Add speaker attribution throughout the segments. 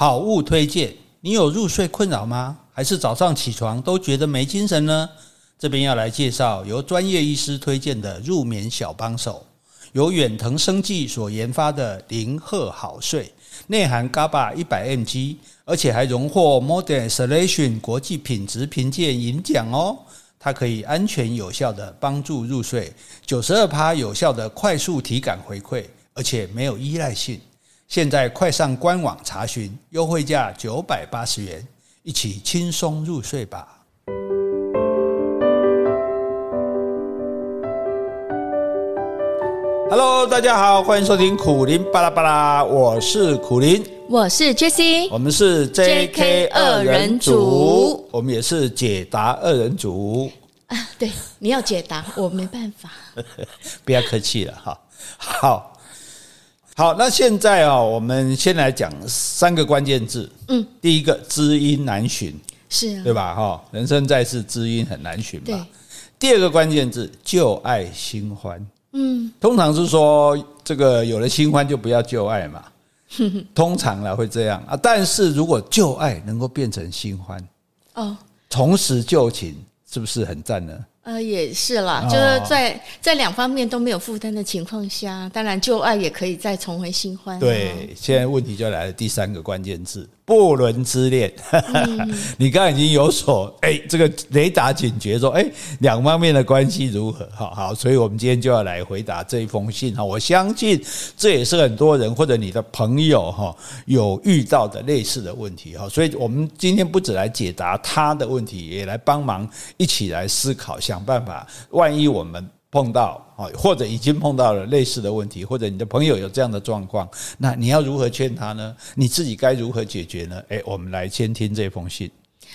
Speaker 1: 好物推荐，你有入睡困扰吗？还是早上起床都觉得没精神呢？这边要来介绍由专业医师推荐的入眠小帮手，由远藤生技所研发的零赫好睡，内含 GABA 一百 mg，而且还荣获 Modern Selection 国际品质评鉴银奖哦。它可以安全有效的帮助入睡，九十二趴有效的快速体感回馈，而且没有依赖性。现在快上官网查询，优惠价九百八十元，一起轻松入睡吧。Hello，大家好，欢迎收听苦林巴拉巴拉，我是苦林，
Speaker 2: 我是 Jessie，
Speaker 1: 我们是 JK 二人组，我们也是解答二人组
Speaker 2: 啊。对，你要解答，我没办法，
Speaker 1: 不要客气了哈。好。好，那现在啊，我们先来讲三个关键字。嗯，第一个知音难寻，
Speaker 2: 是啊，
Speaker 1: 对吧？哈，人生在世，知音很难寻吧。
Speaker 2: 对。
Speaker 1: 第二个关键字旧爱新欢。
Speaker 2: 嗯，
Speaker 1: 通常是说这个有了新欢就不要旧爱嘛。通常啦会这样啊，但是如果旧爱能够变成新欢，哦，重拾旧情，是不是很赞呢？
Speaker 2: 呃，也是啦，就是在在两方面都没有负担的情况下，当然旧爱也可以再重回新欢。
Speaker 1: 对，现在问题就来了，第三个关键字。不伦之恋，嗯、你刚刚已经有所哎，这个雷达警觉说哎，两方面的关系如何？好好，所以我们今天就要来回答这一封信哈。我相信这也是很多人或者你的朋友哈有遇到的类似的问题哈。所以我们今天不只来解答他的问题，也来帮忙一起来思考，想办法。万一我们碰到啊，或者已经碰到了类似的问题，或者你的朋友有这样的状况，那你要如何劝他呢？你自己该如何解决呢？诶，我们来先听这封信。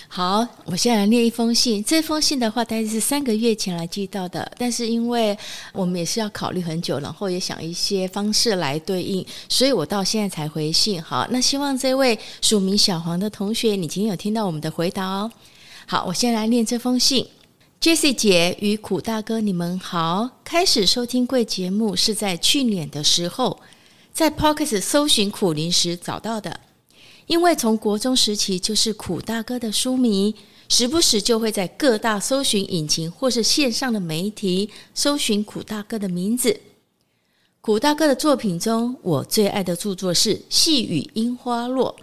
Speaker 2: 好，我先来念一封信。这封信的话，大概是三个月前来寄到的，但是因为我们也是要考虑很久，然后也想一些方式来对应，所以我到现在才回信。好，那希望这位署名小黄的同学，你今天有听到我们的回答哦。好，我先来念这封信。Jessie 姐与苦大哥，你们好。开始收听贵节目是在去年的时候，在 Podcast 搜寻苦苓时找到的。因为从国中时期就是苦大哥的书迷，时不时就会在各大搜寻引擎或是线上的媒体搜寻苦大哥的名字。苦大哥的作品中，我最爱的著作是《细雨樱花落》，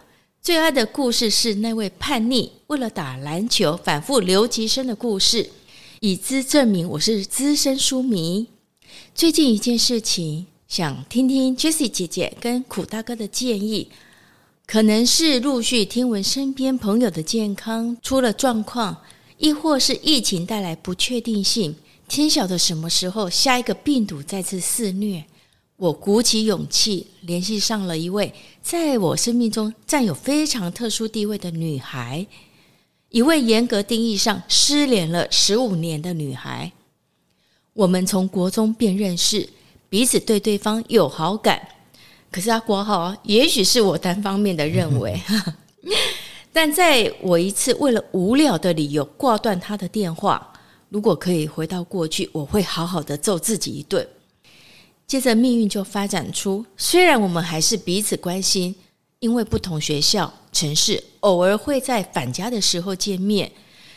Speaker 2: 最爱的故事是那位叛逆为了打篮球反复留级生的故事。以资证明我是资深书迷。最近一件事情，想听听 Jessie 姐姐跟苦大哥的建议。可能是陆续听闻身边朋友的健康出了状况，亦或是疫情带来不确定性。天晓得什么时候下一个病毒再次肆虐。我鼓起勇气联系上了一位在我生命中占有非常特殊地位的女孩。一位严格定义上失联了十五年的女孩，我们从国中便认识，彼此对对方有好感。可是他括号，也许是我单方面的认为。但在我一次为了无聊的理由挂断他的电话，如果可以回到过去，我会好好的揍自己一顿。接着命运就发展出，虽然我们还是彼此关心。因为不同学校、城市，偶尔会在返家的时候见面，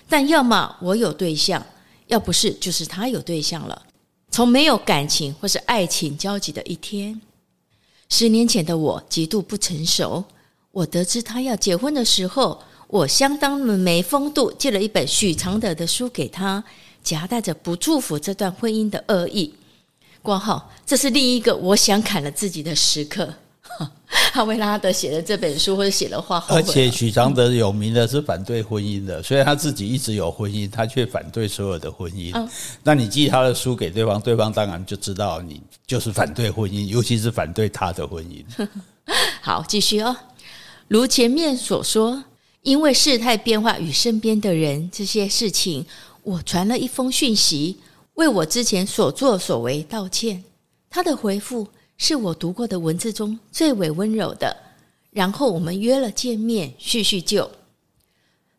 Speaker 2: 但要么我有对象，要不是就是他有对象了。从没有感情或是爱情交集的一天，十年前的我极度不成熟。我得知他要结婚的时候，我相当的没风度，借了一本许常德的书给他，夹带着不祝福这段婚姻的恶意。括号，这是另一个我想砍了自己的时刻。哈维拉德写的这本书，或者写的话，
Speaker 1: 而且许常德有名的是反对婚姻的，虽然他自己一直有婚姻，他却反对所有的婚姻。嗯，那你寄他的书给对方，对方当然就知道你就是反对婚姻，尤其是反对他的婚姻。
Speaker 2: 好，继续哦。如前面所说，因为事态变化与身边的人这些事情，我传了一封讯息，为我之前所作所为道歉。他的回复。是我读过的文字中最为温柔的。然后我们约了见面叙叙旧。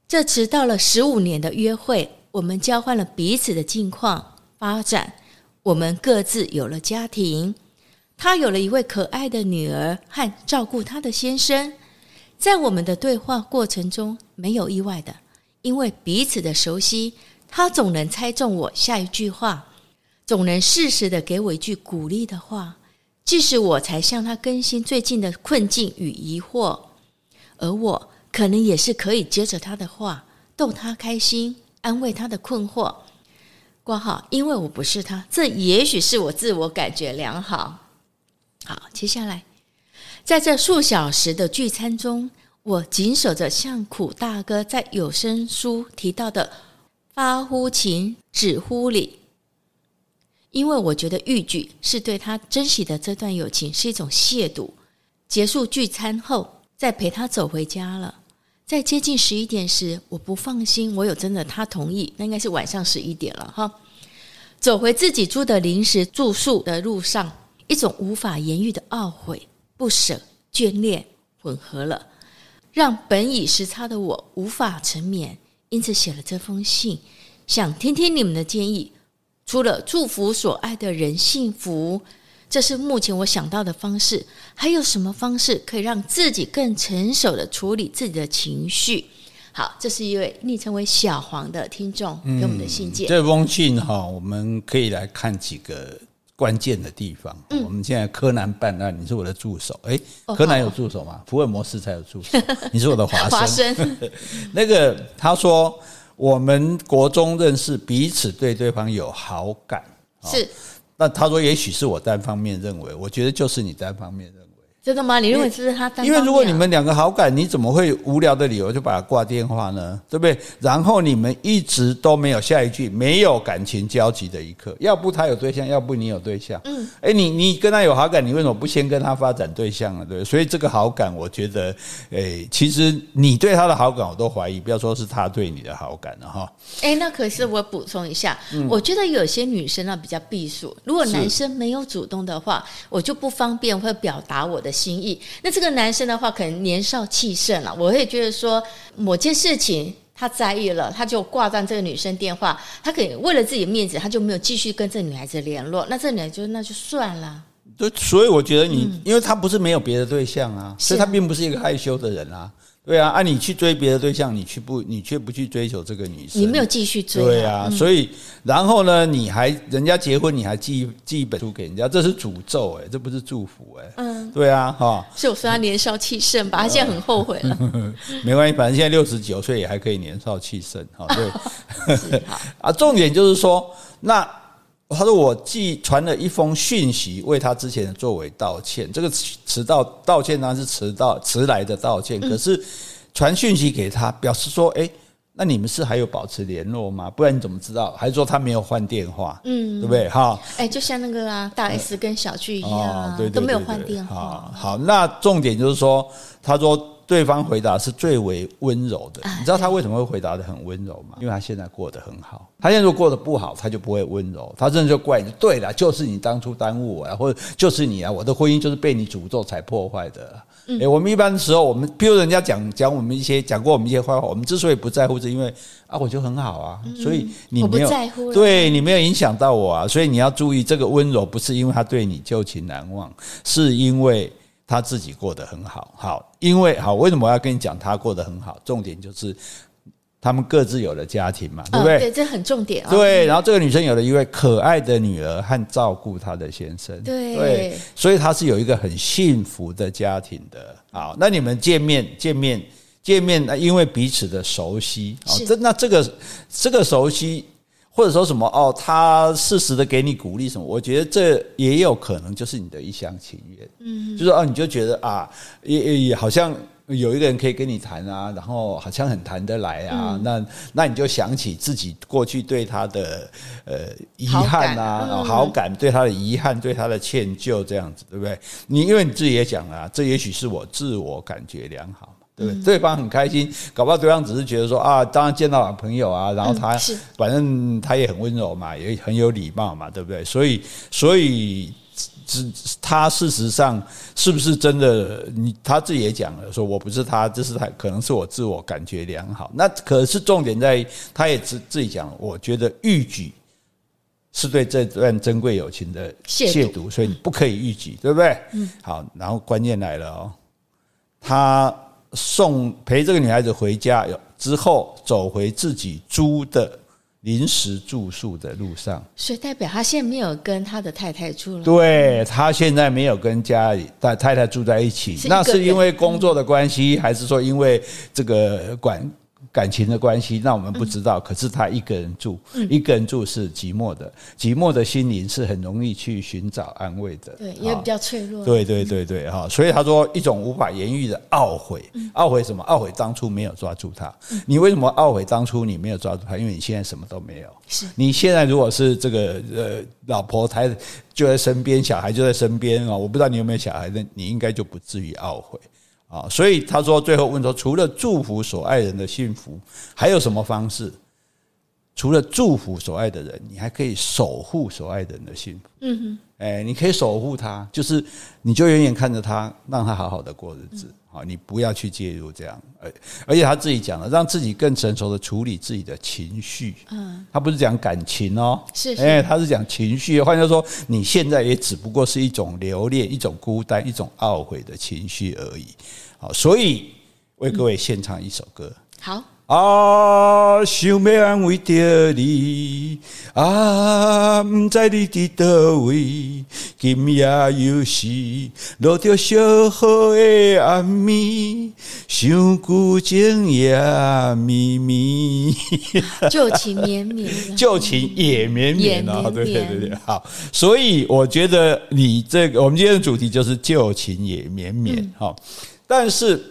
Speaker 2: 这迟到了十五年的约会，我们交换了彼此的近况发展。我们各自有了家庭，他有了一位可爱的女儿和照顾他的先生。在我们的对话过程中，没有意外的，因为彼此的熟悉，他总能猜中我下一句话，总能适时的给我一句鼓励的话，即使我才向他更新最近的困境与疑惑，而我可能也是可以接着他的话，逗他开心，安慰他的困惑。括号，因为我不是他，这也许是我自我感觉良好。好，接下来。在这数小时的聚餐中，我谨守着向苦大哥在有声书提到的“发乎情，止乎礼”，因为我觉得豫剧是对他珍惜的这段友情是一种亵渎。结束聚餐后，再陪他走回家了。在接近十一点时，我不放心，我有真的他同意，那应该是晚上十一点了哈。走回自己租的临时住宿的路上，一种无法言喻的懊悔。不舍、眷恋混合了，让本已时差的我无法沉眠，因此写了这封信，想听听你们的建议。除了祝福所爱的人幸福，这是目前我想到的方式。还有什么方式可以让自己更成熟的处理自己的情绪？好，这是一位昵称为小黄的听众给我们的信件。
Speaker 1: 嗯、这封信哈，我们可以来看几个。关键的地方，嗯、我们现在柯南办案，你是我的助手。哎，柯南有助手吗？福尔摩斯才有助手。你是我的华生。华生 那个他说，我们国中认识，彼此对对方有好感。是。那他说，也许是我单方面认为，我觉得就是你单方面。
Speaker 2: 真的吗？你认为是他？
Speaker 1: 因为如果你们两个好感，你怎么会无聊的理由就把他挂电话呢？对不对？然后你们一直都没有下一句，没有感情交集的一刻。要不他有对象，要不你有对象。嗯，哎，你你跟他有好感，你为什么不先跟他发展对象啊？对，所以这个好感，我觉得，哎，其实你对他的好感，我都怀疑。不要说是他对你的好感了哈。
Speaker 2: 哎，那可是我补充一下，我觉得有些女生呢比较避暑。如果男生没有主动的话，我就不方便会表达我的。心意，那这个男生的话，可能年少气盛了。我会觉得说，某件事情他在意了，他就挂断这个女生电话。他可以为了自己的面子，他就没有继续跟这个女孩子联络。那这女孩子就那就算了。
Speaker 1: 对，所以我觉得你，嗯、因为他不是没有别的对象啊，所以他并不是一个害羞的人啊。对啊，按、啊、你去追别的对象，你去不，你却不去追求这个女生，
Speaker 2: 你没有继续追、啊。
Speaker 1: 对啊，嗯、所以然后呢，你还人家结婚，你还寄寄一本书给人家，这是诅咒哎、欸，这不是祝福哎、欸。嗯，对啊，哈。
Speaker 2: 是我说他年少气盛吧，他现在很后悔了。
Speaker 1: 没关系，反正现在六十九岁也还可以年少气盛，哈。对，啊，重点就是说那。他说：“我寄传了一封讯息，为他之前的作为道歉。这个迟到道歉当然是迟到迟来的道歉，可是传讯息给他，表示说：哎，那你们是还有保持联络吗？不然你怎么知道？还是说他没有换电话？嗯，对不对？哈，
Speaker 2: 哎，就像那个啊，大 S 跟小巨一样，对，都没有换电话。
Speaker 1: 好，那重点就是说，他说。”对方回答是最为温柔的，你知道他为什么会回答的很温柔吗？因为他现在过得很好。他现在如果过得不好，他就不会温柔，他真的就怪你。对了，就是你当初耽误我啊，或者就是你啊，我的婚姻就是被你诅咒才破坏的。哎，我们一般的时候，我们譬如人家讲讲我们一些讲过我们一些坏话，我们之所以不在乎，是因为啊，我就很好啊，所以你没有对你没有影响到我啊，所以你要注意，这个温柔不是因为他对你旧情难忘，是因为。他自己过得很好，好，因为好，为什么我要跟你讲他过得很好？重点就是他们各自有了家庭嘛，对不对？哦、对，这
Speaker 2: 很重点
Speaker 1: 啊。对，然后这个女生有了一位可爱的女儿和照顾她的先生，
Speaker 2: 对，对，
Speaker 1: 所以她是有一个很幸福的家庭的。好，那你们见面见面见面，那因为彼此的熟悉，哦，这那这个这个熟悉。或者说什么哦，他适时的给你鼓励什么，我觉得这也有可能就是你的一厢情愿，嗯，就是哦，你就觉得啊，也也好像有一个人可以跟你谈啊，然后好像很谈得来啊，嗯、那那你就想起自己过去对他的呃遗憾啊，好感，对他的遗憾，对他的歉疚这样子，对不对？你因为你自己也讲了、啊，这也许是我自我感觉良好。对，对方很开心，搞不好对方只是觉得说啊，当然见到了朋友啊，然后他反正他也很温柔嘛，也很有礼貌嘛，对不对？所以，所以，只他事实上是不是真的？你他自己也讲了，说我不是他，这是他，可能是我自我感觉良好。那可是重点在于，他也自自己讲，我觉得欲举是对这段珍贵友情的亵渎，所以你不可以欲举，对不对？嗯。好，然后关键来了哦，他。送陪这个女孩子回家之后，走回自己租的临时住宿的路上，
Speaker 2: 所以代表他现在没有跟他的太太住了。
Speaker 1: 对，他现在没有跟家里的太太住在一起，是那是因为工作的关系，还是说因为这个管？感情的关系，那我们不知道。可是他一个人住，一个人住是寂寞的，寂寞的心灵是很容易去寻找安慰的。
Speaker 2: 对，也比较脆弱。
Speaker 1: 对对对对哈，所以他说一种无法言喻的懊悔，懊悔什么？懊悔当初没有抓住他。你为什么懊悔当初你没有抓住他？因为你现在什么都没有。
Speaker 2: 是
Speaker 1: 你现在如果是这个呃老婆孩子就在身边，小孩就在身边啊，我不知道你有没有小孩，那你应该就不至于懊悔。啊，所以他说，最后问说，除了祝福所爱人的幸福，还有什么方式？除了祝福所爱的人，你还可以守护所爱的人的幸福。嗯哼，哎，你可以守护他，就是你就远远看着他，让他好好的过日子。好，你不要去介入这样。而而且他自己讲了，让自己更成熟的处理自己的情绪。嗯，他不是讲感情哦，
Speaker 2: 是，
Speaker 1: 哎，他是讲情绪。换句话说，你现在也只不过是一种留恋、一种孤单、一种懊悔的情绪而已。好，所以为各位献唱一首歌。
Speaker 2: 好。
Speaker 1: 啊，想要安慰着你，啊，不知你伫倒位，今夜又是落着小雨的暗暝，想古今夜绵绵，
Speaker 2: 旧情绵绵，
Speaker 1: 旧情也绵绵啊！对对对对，好，所以我觉得你这个，我们今天的主题就是旧情也绵绵，好，但是。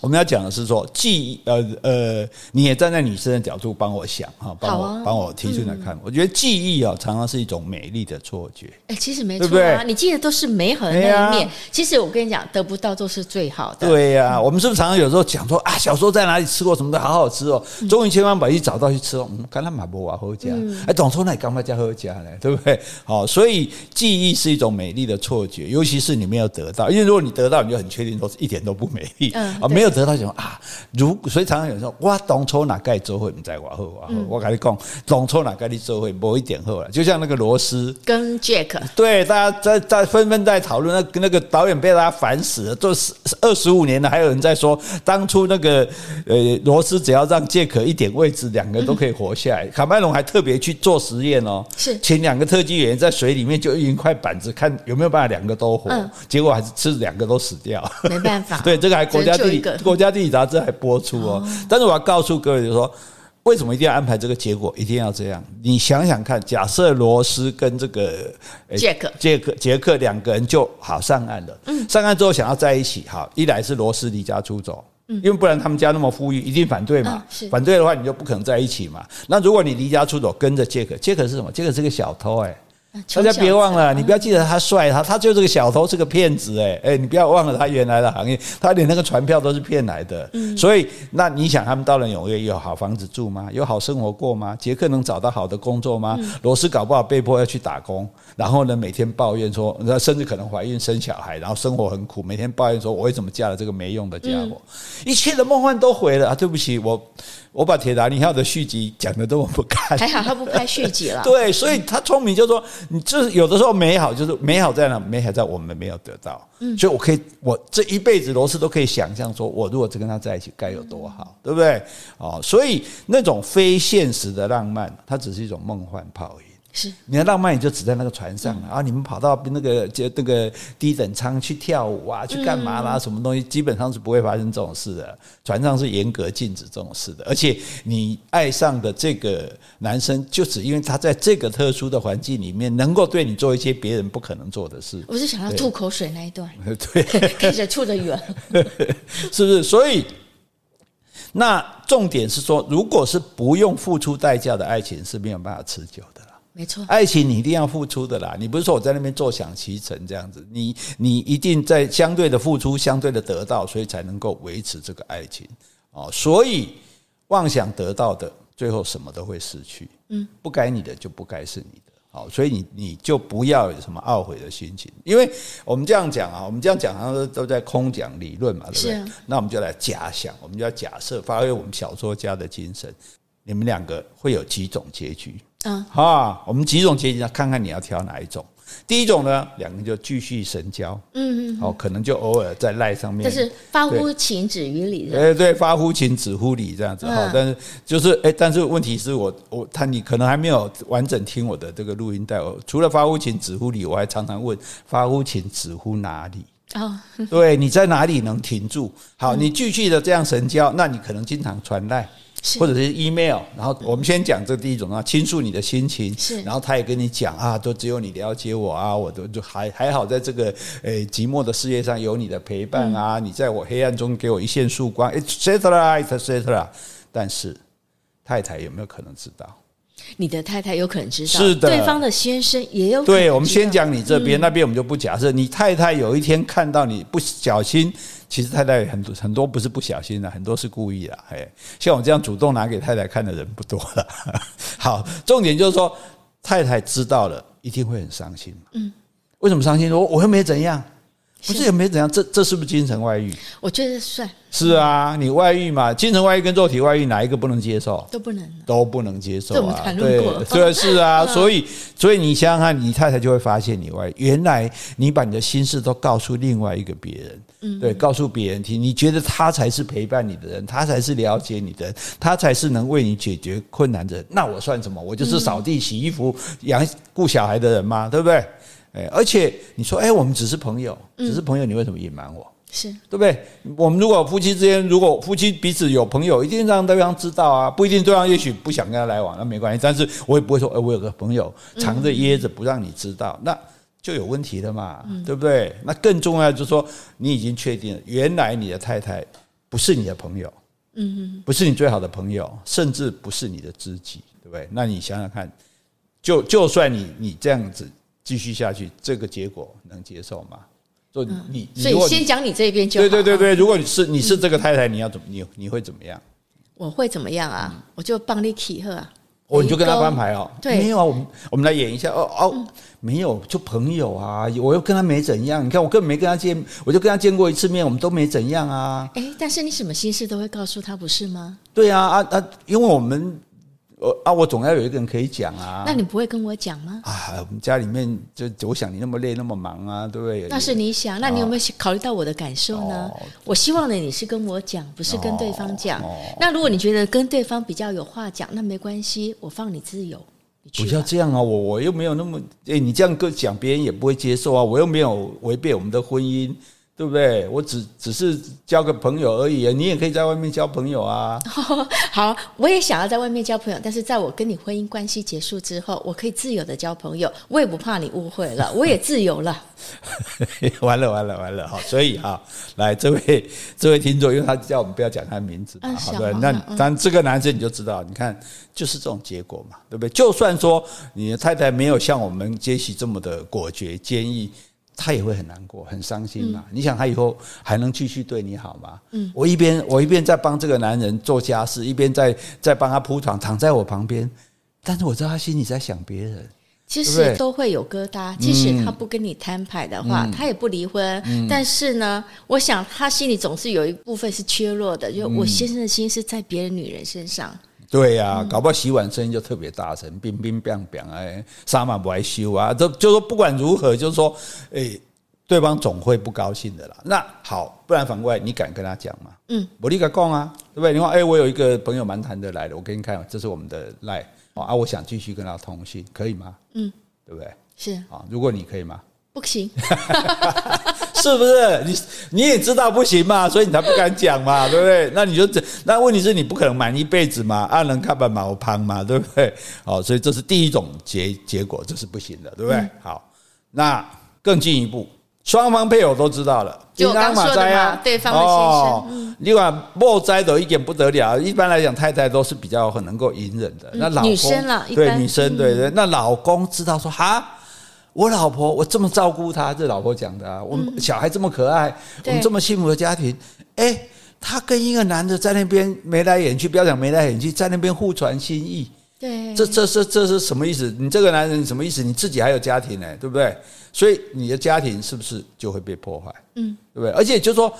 Speaker 1: 我们要讲的是说，记忆，呃呃，你也站在女生的角度帮我想哈，帮我帮我提出来看。我觉得记忆啊，常常是一种美丽的错觉。
Speaker 2: 哎，其实没错啊，你记得都是美好的那一面。其实我跟你讲，得不到都是最好的。
Speaker 1: 对呀，我们是不是常常有时候讲说啊，小时候在哪里吃过什么的好好吃哦，终于千方百计找到去吃哦。嗯，看他马博瓦喝家，哎，总说那你干嘛叫喝家呢？对不对？好，所以记忆是一种美丽的错觉，尤其是你没有得到，因为如果你得到，你就很确定说是一点都不美丽。啊，没有。得到什么啊？如所以常常有人说，我当初哪该做会不在我后啊？我跟你讲，当初哪该你做会某一点后了。就像那个罗斯
Speaker 2: 跟 Jack，
Speaker 1: 对，大家在在纷纷在讨论，那那个导演被大家烦死了，做十二十五年了，还有人在说，当初那个呃罗斯只要让杰克一点位置，两个人都可以活下来。卡麦隆还特别去做实验哦，是请两个特技演员在水里面就用一块板子，看有没有办法两个都活，结果还是吃两个都死掉，
Speaker 2: 没办法。
Speaker 1: 对，这个还国家地理。国家地理杂志还播出哦，但是我要告诉各位，就是说，为什么一定要安排这个结果？一定要这样？你想想看，假设罗斯跟这个杰克、杰克、杰克两个人就好上岸了。嗯，上岸之后想要在一起，好，一来是罗斯离家出走，嗯，因为不然他们家那么富裕，一定反对嘛。是反对的话，你就不可能在一起嘛。那如果你离家出走，跟着杰克，杰克是什么？杰克是个小偷，哎。大家别忘了，你不要记得他帅，他他就是个小偷，是个骗子，哎哎，你不要忘了他原来的行业，他连那个船票都是骗来的。所以那你想，他们到了纽约有好房子住吗？有好生活过吗？杰克能找到好的工作吗？罗斯搞不好被迫要去打工，然后呢，每天抱怨说，甚至可能怀孕生小孩，然后生活很苦，每天抱怨说，我为什么嫁了这个没用的家伙？一切的梦幻都毁了啊！对不起，我。我把《铁达尼号》的续集讲的这么不堪，
Speaker 2: 还好他不拍续集了。
Speaker 1: 对，所以他聪明，就是说，你就是有的时候美好，就是美好在哪？美好在我们没有得到。嗯，所以我可以，我这一辈子罗斯都可以想象，说我如果只跟他在一起，该有多好，对不对？哦，所以那种非现实的浪漫，它只是一种梦幻泡影。是，你的浪漫也就只在那个船上，然后你们跑到那个就那个低等舱去跳舞啊，去干嘛啦？什么东西基本上是不会发生这种事的。船上是严格禁止这种事的，而且你爱上的这个男生，就只因为他在这个特殊的环境里面，能够对你做一些别人不可能做的事。
Speaker 2: 我是想要吐口水那一段，
Speaker 1: 对，
Speaker 2: 开始 吐得远，
Speaker 1: 是不是？所以，那重点是说，如果是不用付出代价的爱情，是没有办法持久的。
Speaker 2: 没错，
Speaker 1: 爱情你一定要付出的啦。你不是说我在那边坐享其成这样子，你你一定在相对的付出，相对的得到，所以才能够维持这个爱情哦。所以妄想得到的，最后什么都会失去。嗯，不该你的就不该是你的。好，所以你你就不要有什么懊悔的心情，因为我们这样讲啊，我们这样讲好像都在空讲理论嘛，对不对？是。那我们就来假想，我们就要假设，发挥我们小说家的精神，你们两个会有几种结局？嗯，好，我们几种结局，看看你要挑哪一种。第一种呢，两个人就继续神交，嗯嗯，哦，可能就偶尔在赖上面，
Speaker 2: 就是发乎情止于理，
Speaker 1: 哎对，发乎情止乎理这样子哈。但是就是哎，但是问题是我我他你可能还没有完整听我的这个录音带哦。除了发乎情止乎理，我还常常问发乎情止乎哪里？哦，对，你在哪里能停住？好，你继续的这样神交，那你可能经常传赖。或者是 email，然后我们先讲这第一种啊，倾诉你的心情，是，然后他也跟你讲啊，都只有你了解我啊，我都就还还好，在这个诶寂寞的世界上有你的陪伴啊，你在我黑暗中给我一线曙光，etc，etc，但是太太有没有可能知道？
Speaker 2: 你的太太有可能知道，
Speaker 1: 是的，
Speaker 2: 对方的先生也有可能。
Speaker 1: 对，我们先讲你这边，那边我们就不假设。你太太有一天看到你不小心，其实太太很多很多不是不小心的，很多是故意的。哎，像我这样主动拿给太太看的人不多了。好，重点就是说，太太知道了一定会很伤心。嗯，为什么伤心？我我又没怎样。不是也没怎样，这这是不是精神外遇？
Speaker 2: 我觉得算
Speaker 1: 是啊，你外遇嘛，精神外遇跟肉体外遇哪一个不能接受？
Speaker 2: 都不能，
Speaker 1: 都不能接受啊！对，对，是啊，所以所以你想想看，你太太就会发现你外，原来你把你的心事都告诉另外一个别人，嗯，对，告诉别人听，你觉得他才是陪伴你的人，他才是了解你的人，他才是能为你解决困难的人，那我算什么？我就是扫地、洗衣服、养顾小孩的人吗？对不对？哎，而且你说，哎，我们只是朋友，只是朋友，你为什么隐瞒我？
Speaker 2: 是
Speaker 1: 对不对？我们如果夫妻之间，如果夫妻彼此有朋友，一定让对方知道啊，不一定对方也许不想跟他来往，那没关系。但是我也不会说，哎，我有个朋友藏着掖着不让你知道，那就有问题了嘛，对不对？那更重要就是说，你已经确定了，原来你的太太不是你的朋友，嗯，不是你最好的朋友，甚至不是你的知己，对不对？那你想想看，就就算你你这样子。继续下去，这个结果能接受吗？所以你，
Speaker 2: 所以先讲你这边。
Speaker 1: 对对对对，如果你是你是这个太太，你要怎么你你会怎么样？
Speaker 2: 我会怎么样啊？我就帮你起贺啊！
Speaker 1: 哦，你就跟他翻牌哦。对，没有啊，我们我们来演一下哦哦，没有，就朋友啊，我又跟他没怎样。你看，我根本没跟他见，我就跟他见过一次面，我们都没怎样啊。
Speaker 2: 哎，但是你什么心事都会告诉他，不是吗？
Speaker 1: 对啊啊啊！因为我们。啊，我总要有一个人可以讲啊。
Speaker 2: 那你不会跟我讲吗？
Speaker 1: 啊，我们家里面就我想你那么累那么忙啊，对不对？
Speaker 2: 那是你想，那你有没有考虑到我的感受呢？哦、我希望呢，你是跟我讲，不是跟对方讲。哦、那如果你觉得跟对方比较有话讲，那没关系，我放你自由。
Speaker 1: 不要这样啊，我我又没有那么，哎，你这样跟讲，别人也不会接受啊。我又没有违背我们的婚姻。对不对？我只只是交个朋友而已，你也可以在外面交朋友啊。
Speaker 2: 好，我也想要在外面交朋友，但是在我跟你婚姻关系结束之后，我可以自由的交朋友，我也不怕你误会了，我也自由了。
Speaker 1: 完了完了完了！好，所以哈，来这位这位听众，因为他叫我们不要讲他名字嘛，好对，那但这个男生你就知道，你看就是这种结果嘛，对不对？就算说你的太太没有像我们杰西这么的果决坚毅。他也会很难过，很伤心嘛。嗯、你想他以后还能继续对你好吗？嗯，我一边我一边在帮这个男人做家事，一边在在帮他铺床，躺在我旁边。但是我知道他心里在想别人，
Speaker 2: 其实都会有疙瘩。即使他不跟你摊牌的话，嗯、他也不离婚。嗯、但是呢，我想他心里总是有一部分是缺落的，就我先生的心是在别的女人身上。
Speaker 1: 对呀、啊，搞不好洗碗声音就特别大声，乒乒乓乓哎，沙马不爱修啊，就就说不管如何，就是说，哎，对方总会不高兴的啦。那好，不然反过来，你敢跟他讲吗？嗯，我立刻讲啊，对不对？你说，哎，我有一个朋友蛮谈得来的，我给你看，这是我们的赖啊，我想继续跟他通信，可以吗？嗯，对不对？
Speaker 2: 是
Speaker 1: 啊，如果你可以吗？
Speaker 2: 不行，
Speaker 1: 是不是？你你也知道不行嘛，所以你才不敢讲嘛，对不对？那你就这，那问题是你不可能瞒一辈子嘛，阿能看板毛胖嘛，对不对？好，所以这是第一种结结果，这是不行的，对不对？嗯、好，那更进一步，双方配偶都知道了，
Speaker 2: 就刚说的嘛，对方的先生，
Speaker 1: 你管莫灾的一点不得了。一般来讲，太太都是比较很能够隐忍的，那老公
Speaker 2: 女生了，
Speaker 1: 对女生，对对，那老公知道说哈。我老婆，我这么照顾她，这老婆讲的啊。我们小孩这么可爱，我们这么幸福的家庭，哎，她跟一个男的在那边眉来眼去，不要讲眉来眼去，在那边互传心意。
Speaker 2: 对，
Speaker 1: 这这这这是什么意思？你这个男人什么意思？你自己还有家庭呢，对不对？所以你的家庭是不是就会被破坏？嗯，对不对？而且就是说，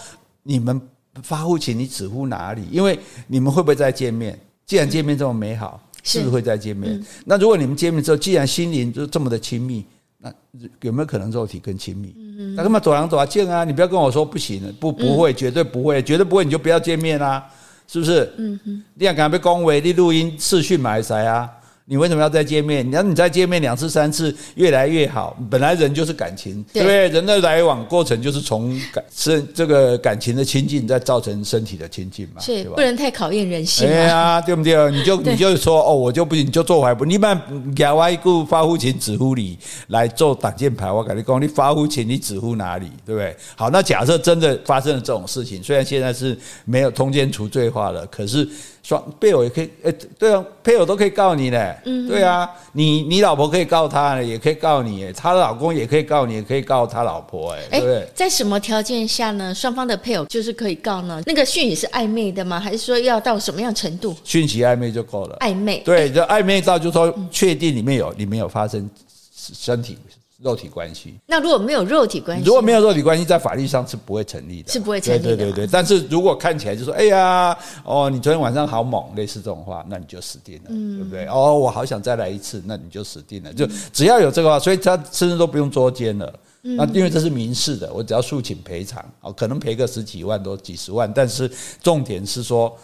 Speaker 1: 你们发乎情，你止乎哪里？因为你们会不会再见面？既然见面这么美好，是不是会再见面？那如果你们见面之后，既然心灵就这么的亲密？那有没有可能肉体更亲密？嗯，那干嘛走廊走啊见啊？你不要跟我说不行，不不会，绝对不会，绝对不会，你就不要见面啊，是不是？嗯哼，你想敢被恭维，你录音视讯买谁啊？你为什么要再见面？你要你再见面两次三次，越来越好。本来人就是感情，对不对？人的来往过程就是从感是这个感情的亲近，再造成身体的亲近嘛，
Speaker 2: 是不能太考验人性。
Speaker 1: 对啊，对不对？你就你就说哦，我就不行，你就做怀不。你把亚外顾发乎情，止乎礼来做挡箭牌。我跟你讲，你发乎情，你止乎哪里？对不对？好，那假设真的发生了这种事情，虽然现在是没有通奸除罪化了，可是。双配偶也可以，呃，对啊，配偶都可以告你的，嗯，对啊，你你老婆可以告他，也可以告你，他的老公也可以告你，也可以告他老婆，哎，对不对？
Speaker 2: 在什么条件下呢？双方的配偶就是可以告呢？那个讯息是暧昧的吗？还是说要到什么样程度？
Speaker 1: 讯息暧昧就够了，
Speaker 2: 暧昧，
Speaker 1: 对，就暧昧到就是说确定里面有里面有发生身体。肉体关系，
Speaker 2: 那如果没有肉体关系，
Speaker 1: 如果没有肉体关系，在法律上是不会成立的，
Speaker 2: 是不会成立的。
Speaker 1: 对对对对，但是如果看起来就说，哎呀，哦，你昨天晚上好猛，类似这种话，那你就死定了，嗯、对不对？哦，我好想再来一次，那你就死定了。就只要有这个话，所以他甚至都不用捉奸了。嗯、那因为这是民事的，我只要诉请赔偿，哦，可能赔个十几万多、几十万，但是重点是说，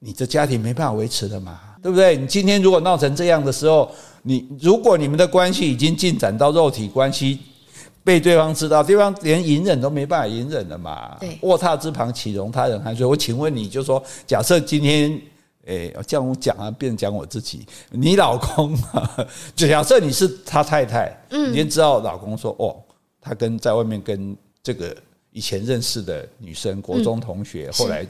Speaker 1: 你的家庭没办法维持了嘛，对不对？你今天如果闹成这样的时候。你如果你们的关系已经进展到肉体关系，被对方知道，对方连隐忍都没办法隐忍了嘛？对，卧榻之旁岂容他人酣睡？我请问你就说，假设今天，诶、欸，这样我讲啊，变成讲我自己，你老公，假设你是他太太，嗯，你先知道老公说，哦，他跟在外面跟这个以前认识的女生，国中同学，后来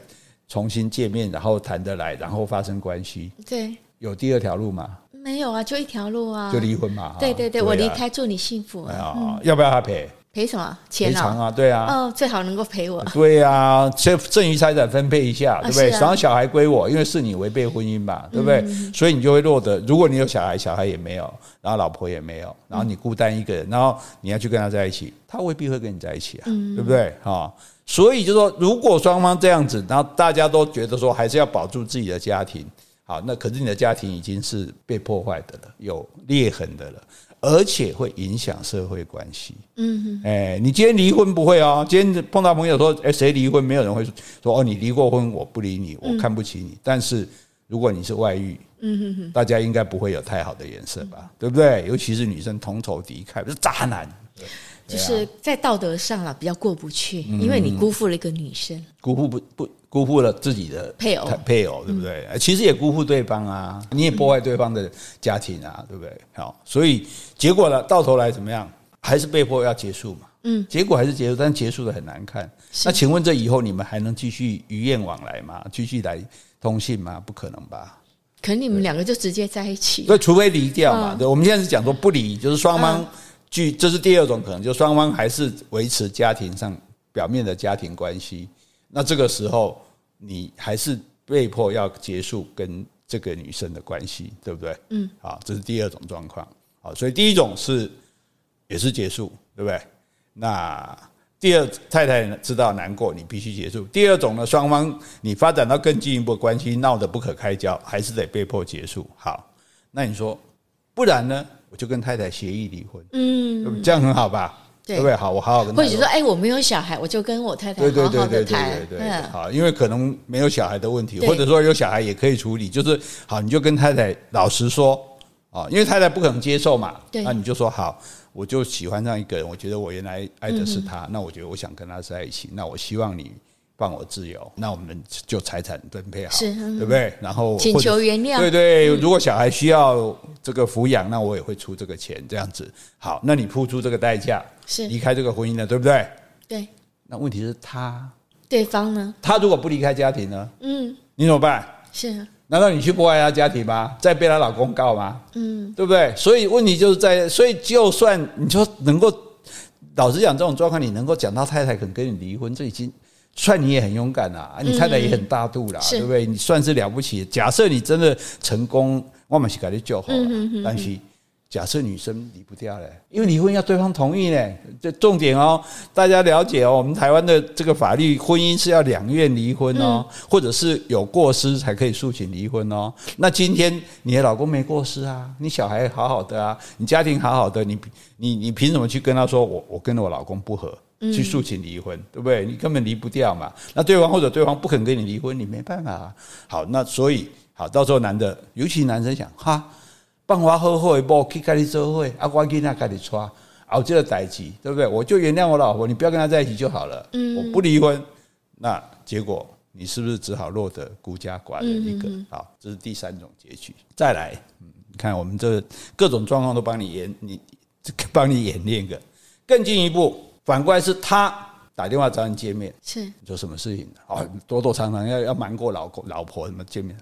Speaker 1: 重新见面，然后谈得来，然后发生关系，
Speaker 2: 对，
Speaker 1: 有第二条路吗？
Speaker 2: 没有啊，就一条路啊，
Speaker 1: 就离婚嘛。
Speaker 2: 对对对，我离开，祝你幸福。啊。
Speaker 1: 啊、嗯，要不要他赔？
Speaker 2: 赔什么钱
Speaker 1: 啊？赔偿啊，对啊。
Speaker 2: 哦，最好能够赔我。
Speaker 1: 对啊，这剩余财产分配一下，对不对？然后、啊、小孩归我，因为是你违背婚姻嘛，对不对？嗯、所以你就会落得，如果你有小孩，小孩也没有，然后老婆也没有，然后你孤单一个人，然后你要去跟他在一起，他未必会跟你在一起啊，嗯、对不对？哈，所以就说，如果双方这样子，然后大家都觉得说，还是要保住自己的家庭。好，那可是你的家庭已经是被破坏的了，有裂痕的了，而且会影响社会关系。嗯哼，哎，你今天离婚不会哦？今天碰到朋友说，哎，谁离婚？没有人会说，哦，你离过婚，我不理你，我看不起你。但是如果你是外遇，嗯哼哼，大家应该不会有太好的颜色吧？对不对？尤其是女生同仇敌忾，是渣男。
Speaker 2: 就是在道德上了比较过不去，因为你辜负了一个女生，
Speaker 1: 辜负不不辜负了自己的配偶，配偶对不对？其实也辜负对方啊，你也破坏对方的家庭啊，对不对？好，所以结果呢，到头来怎么样？还是被迫要结束嘛。嗯，结果还是结束，但结束的很难看。那请问这以后你们还能继续鱼雁往来吗？继续来通信吗？不可能吧？
Speaker 2: 可能你们两个就直接在一起，
Speaker 1: 对，除非离掉嘛。对，我们现在是讲说不离，就是双方。据，这是第二种可能，就双方还是维持家庭上表面的家庭关系，那这个时候你还是被迫要结束跟这个女生的关系，对不对？嗯，好，这是第二种状况。好，所以第一种是也是结束，对不对？那第二太太知道难过，你必须结束。第二种呢，双方你发展到更进一步的关系，闹得不可开交，还是得被迫结束。好，那你说不然呢？我就跟太太协议离婚，嗯，这样很好吧？对不对？好，我好好跟他。
Speaker 2: 或者说，哎，我没有小孩，我就跟我太太好好的谈。对对对，
Speaker 1: 好，因为可能没有小孩的问题，或者说有小孩也可以处理。就是好，你就跟太太老实说啊，因为太太不可能接受嘛。那你就说好，我就喜欢上一个人，我觉得我原来爱的是他，那我觉得我想跟他在一起，那我希望你。放我自由，那我们就财产分配好，是对不对？然后
Speaker 2: 请求原谅，
Speaker 1: 对对。如果小孩需要这个抚养，那我也会出这个钱，这样子。好，那你付出这个代价，是离开这个婚姻了，对不对？
Speaker 2: 对。
Speaker 1: 那问题是他，
Speaker 2: 对方呢？
Speaker 1: 他如果不离开家庭呢？嗯，你怎么办？
Speaker 2: 是。
Speaker 1: 难道你去破坏他家庭吗？再被他老公告吗？嗯，对不对？所以问题就是在，所以就算你说能够，老实讲，这种状况你能够讲到太太肯跟你离婚，这已经。算你也很勇敢啊，你太太也很大度啦，对不对？你算是了不起。假设你真的成功，我们是给你就好了。但是假设女生离不掉嘞，因为离婚要对方同意嘞。这重点哦，大家了解哦。我们台湾的这个法律，婚姻是要两愿离婚哦，或者是有过失才可以诉请离婚哦。那今天你的老公没过失啊，你小孩好好的啊，你家庭好好的，你你你凭什么去跟他说我我跟我老公不和，去诉请离婚，对不对？你根本离不掉嘛。那对方或者对方不肯跟你离婚，你没办法啊。好，那所以好，到时候男的，尤其男生想哈。办法好好的某去跟你做会，啊，我囡仔跟你抓，熬这个代志，对不对？我就原谅我老婆，你不要跟他在一起就好了。嗯，我不离婚，那结果你是不是只好落得孤家寡人一个？好，这是第三种结局。再来，你看我们这各种状况都帮你演，你帮你演练个。更进一步，反过来是他打电话找你见面，是你做什么事情？哦，躲躲藏藏要要瞒过老公老婆什么见面？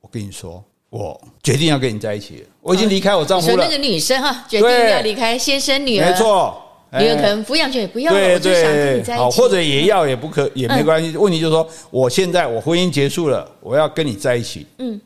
Speaker 1: 我跟你说。我决定要跟你在一起，我已经离开我丈夫了。说那
Speaker 2: 个女生哈，决定要离开先生女儿，
Speaker 1: 没错，
Speaker 2: 女儿可能抚养权也不要了，我就想跟你在一起，好，
Speaker 1: 或者也要也不可也没关系。问题就是说，我现在我婚姻结束了，我要跟你在一起。嗯，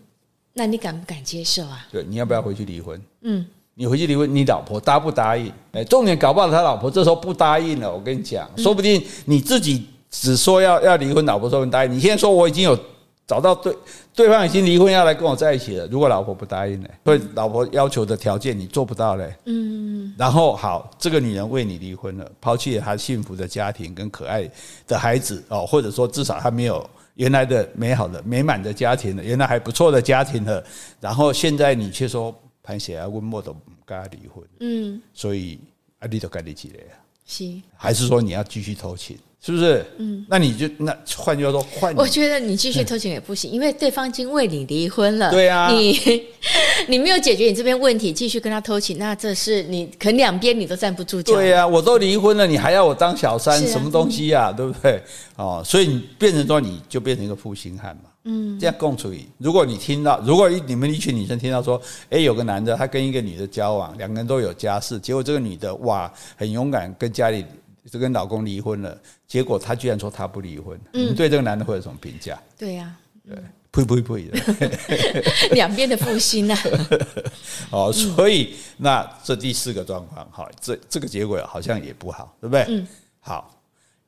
Speaker 2: 那你敢不敢接受啊？
Speaker 1: 对，你要不要回去离婚？嗯，你回去离婚，你老婆答不答应？哎，重点搞不好他老婆这时候不答应了。我跟你讲，说不定你自己只说要要离婚，老婆说不答应。你现在说我已经有。找到对对方已经离婚要来跟我在一起了，如果老婆不答应呢？所以老婆要求的条件你做不到嘞。嗯，然后好，这个女人为你离婚了，抛弃了她幸福的家庭跟可爱的孩子哦，或者说至少她没有原来的美好的美满的家庭了，原来还不错的家庭了，然后现在你却说潘血啊温默都不跟他离婚。嗯，所以啊，你都该离几了呀？是，还是说你要继续偷情？是不是？嗯，那你就那换句话说，换
Speaker 2: 我觉得你继续偷情也不行，因为对方已经为你离婚了。
Speaker 1: 对啊，
Speaker 2: 你 你没有解决你这边问题，继续跟他偷情，那这是你可能两边你都站不住脚。
Speaker 1: 对啊，我都离婚了，你还要我当小三，什么东西呀？对不对？哦，所以你变成说，你就变成一个负心汉嘛。嗯，这样共处。如果你听到，如果你们一群女生听到说，哎，有个男的他跟一个女的交往，两个人都有家室，结果这个女的哇，很勇敢，跟家里。就跟老公离婚了，结果他居然说他不离婚，嗯、你对这个男的会有什么评价？
Speaker 2: 对呀、啊，
Speaker 1: 对，呸呸呸的，
Speaker 2: 两边的负心呐。
Speaker 1: 哦，所以那这第四个状况，好，这这个结果好像也不好，对不对？嗯，好，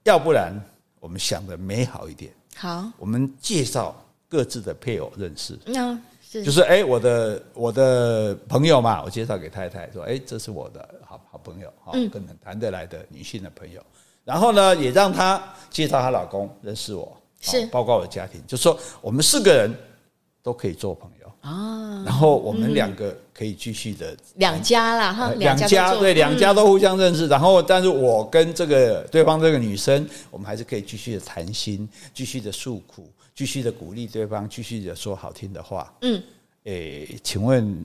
Speaker 1: 要不然我们想的美好一点，好，我们介绍各自的配偶认识。嗯就是哎，我的我的朋友嘛，我介绍给太太说，哎，这是我的好好朋友，哈，跟很谈得来的女性的朋友。然后呢，也让她介绍她老公认识我，是。包括我的家庭，就是说我们四个人都可以做朋友啊。然后我们两个可以继续的
Speaker 2: 两家啦，哈，
Speaker 1: 两家对两家都互相认识。然后，但是我跟这个对方这个女生，我们还是可以继续的谈心，继续的诉苦。继续的鼓励对方，继续的说好听的话。嗯，诶、欸，请问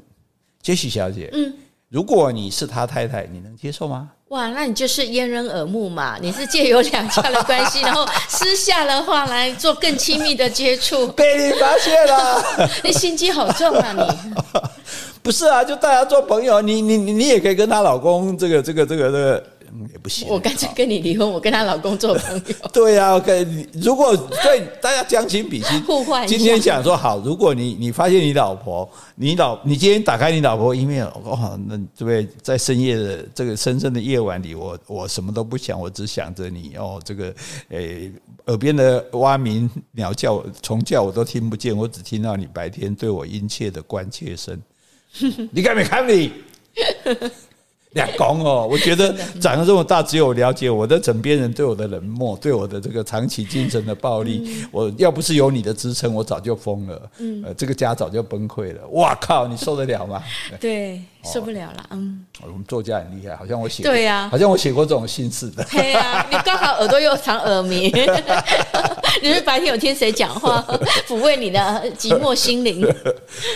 Speaker 1: 杰西小姐，嗯，如果你是他太太，你能接受吗？
Speaker 2: 哇，那你就是掩人耳目嘛！你是借由两家的关系，然后私下的话来做更亲密的接触，
Speaker 1: 被你发现了，
Speaker 2: 你心机好重啊！你
Speaker 1: 不是啊？就大家做朋友，你你你也可以跟她老公这个这个这个这个。也不行，
Speaker 2: 我干脆跟你离婚，我跟她老公做朋友。
Speaker 1: 对呀，OK。如果对大家将心比心，互换。今天想说好，如果你你发现你老婆，你老你今天打开你老婆 email，哦，那对不对？在深夜的这个深深的夜晚里，我我什么都不想，我只想着你哦。这个诶，耳边的蛙鸣鸟叫、虫叫我都听不见，我只听到你白天对我殷切的关切声。你看没看你？两公哦，我觉得长得这么大，只有了解我的枕边人对我的冷漠，对我的这个长期精神的暴力。我要不是有你的支撑，我早就疯了。嗯，呃，这个家早就崩溃了。哇靠，你受得了吗？
Speaker 2: 对，受不了了。嗯，
Speaker 1: 我们作家很厉害，好像我写
Speaker 2: 对呀，
Speaker 1: 好像我写过这种心事的。
Speaker 2: 对呀，你刚好耳朵又长耳鸣，你是白天有听谁讲话，抚慰你的寂寞心灵。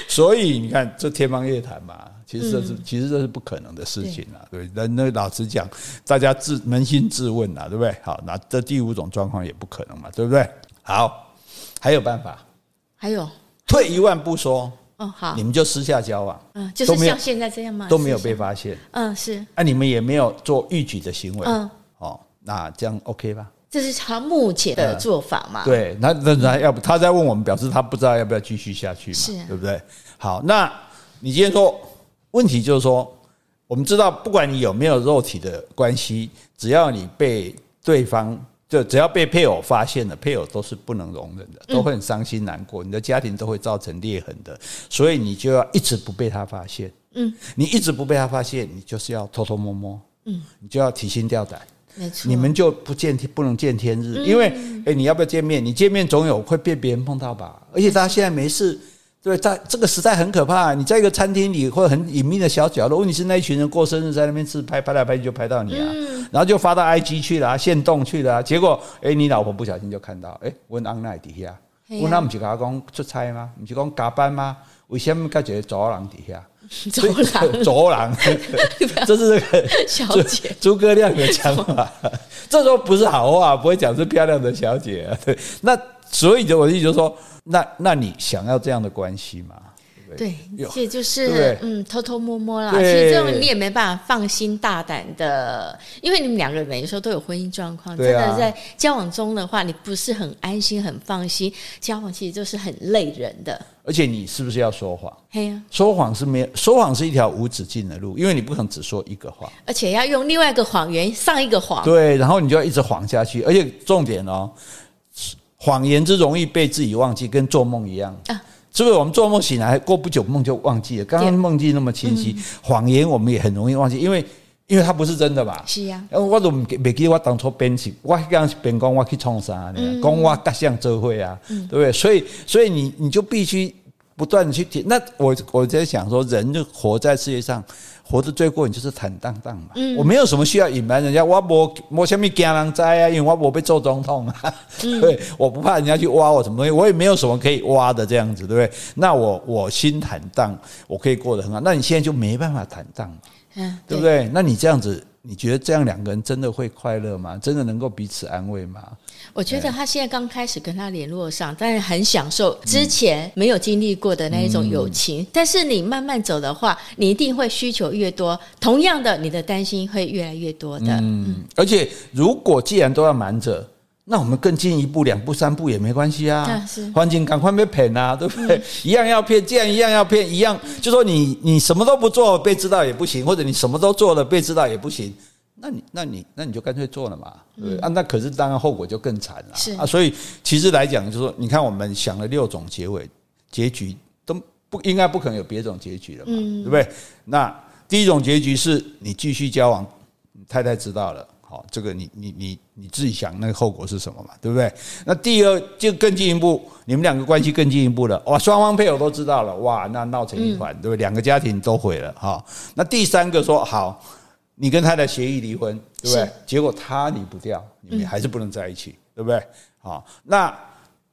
Speaker 1: 所以你看，这天方夜谭嘛。其实这是，其实这是不可能的事情啊！对，那那老实讲，大家自扪心自问啊，对不对？好，那这第五种状况也不可能嘛，对不对？好，还有办法？
Speaker 2: 还有？
Speaker 1: 退一万步说，
Speaker 2: 哦，好，
Speaker 1: 你们就私下交往，
Speaker 2: 嗯，就是像现在这样吗？
Speaker 1: 都没有被发现，
Speaker 2: 嗯，是。
Speaker 1: 啊，你们也没有做逾矩的行为，嗯，哦，那这样 OK 吧？
Speaker 2: 这是他目前的做法嘛？
Speaker 1: 对，那那那要不他在问我们，表示他不知道要不要继续下去嘛？是，对不对？好，那你今天说。问题就是说，我们知道，不管你有没有肉体的关系，只要你被对方就只要被配偶发现了，配偶都是不能容忍的，都会很伤心难过，你的家庭都会造成裂痕的。所以你就要一直不被他发现。嗯，你一直不被他发现，你就是要偷偷摸摸。嗯，你就要提心吊胆。没错，你们就不见天不能见天日，因为诶，你要不要见面？你见面总有会被别人碰到吧？而且他现在没事。对，在这个时代很可怕。你在一个餐厅里或者很隐秘的小角落，问题是那一群人过生日在那边吃，拍拍来拍去就拍到你啊，然后就发到 IG 去了啊，现动去了啊。结果，哎，你老婆不小心就看到，哎，问安奈底下，问他们是跟他讲出差吗？不是讲加班吗？为什么感觉走廊底下？
Speaker 2: 走廊，
Speaker 1: 走廊，这是这个小姐诸葛亮的讲法。这时候不是好话，不会讲是漂亮的小姐啊。对，那所以我的意思就是说。那那你想要这样的关系吗？
Speaker 2: 对，其实就是嗯，偷偷摸摸啦。其实这种你也没办法放心大胆的，因为你们两个人每个时候都有婚姻状况，真的在交往中的话，你不是很安心、很放心。交往其实就是很累人的。
Speaker 1: 而且你是不是要说谎？
Speaker 2: 嘿呀，
Speaker 1: 说谎是没有，说谎是一条无止境的路，因为你不可能只说一个谎，
Speaker 2: 而且要用另外一个谎言上一个谎。
Speaker 1: 对，然后你就要一直谎下去，而且重点哦。谎言之容易被自己忘记，跟做梦一样啊！是不是我们做梦醒来过不久梦就忘记了？刚刚梦境那么清晰，谎言我们也很容易忘记，因为因为它不是真的嘛。
Speaker 2: 是呀，
Speaker 1: 我都没记得我当初编辑，我刚编讲我去创啥呢？讲我大象周会啊，对不对？所以所以你你就必须不断的去听。那我我在想说，人就活在世界上。活得最过瘾就是坦荡荡嘛，嗯、我没有什么需要隐瞒人家，我没没什么惊人灾啊，因为我没被做总统啊，嗯、对，我不怕人家去挖我什么东西，我也没有什么可以挖的这样子，对不对？那我我心坦荡，我可以过得很好。那你现在就没办法坦荡，嗯，对不对？那你这样子。你觉得这样两个人真的会快乐吗？真的能够彼此安慰吗？
Speaker 2: 我觉得他现在刚开始跟他联络上，但是很享受之前没有经历过的那一种友情。但是你慢慢走的话，你一定会需求越多，同样的，你的担心会越来越多的。
Speaker 1: 嗯，而且如果既然都要瞒着。那我们更进一步，两步三步也没关系啊。环境赶快被骗啊，对不对？嗯、一样要骗，既然一样要骗，一样就说你你什么都不做被知道也不行，或者你什么都做了被知道也不行。那你那你那你就干脆做了嘛，对不对？嗯、啊，那可是当然后果就更惨了。是啊，所以其实来讲，就是说，你看我们想了六种结尾结局，都不应该不可能有别种结局了嘛，嗯、对不对？那第一种结局是你继续交往，太太知道了。好，这个你你你你自己想那个后果是什么嘛？对不对？那第二就更进一步，你们两个关系更进一步了，哇，双方配偶都知道了，哇，那闹成一团，对不对？两个家庭都毁了哈。那第三个说好，你跟他的协议离婚，对不对？结果他离不掉，你们还是不能在一起，对不对？好，那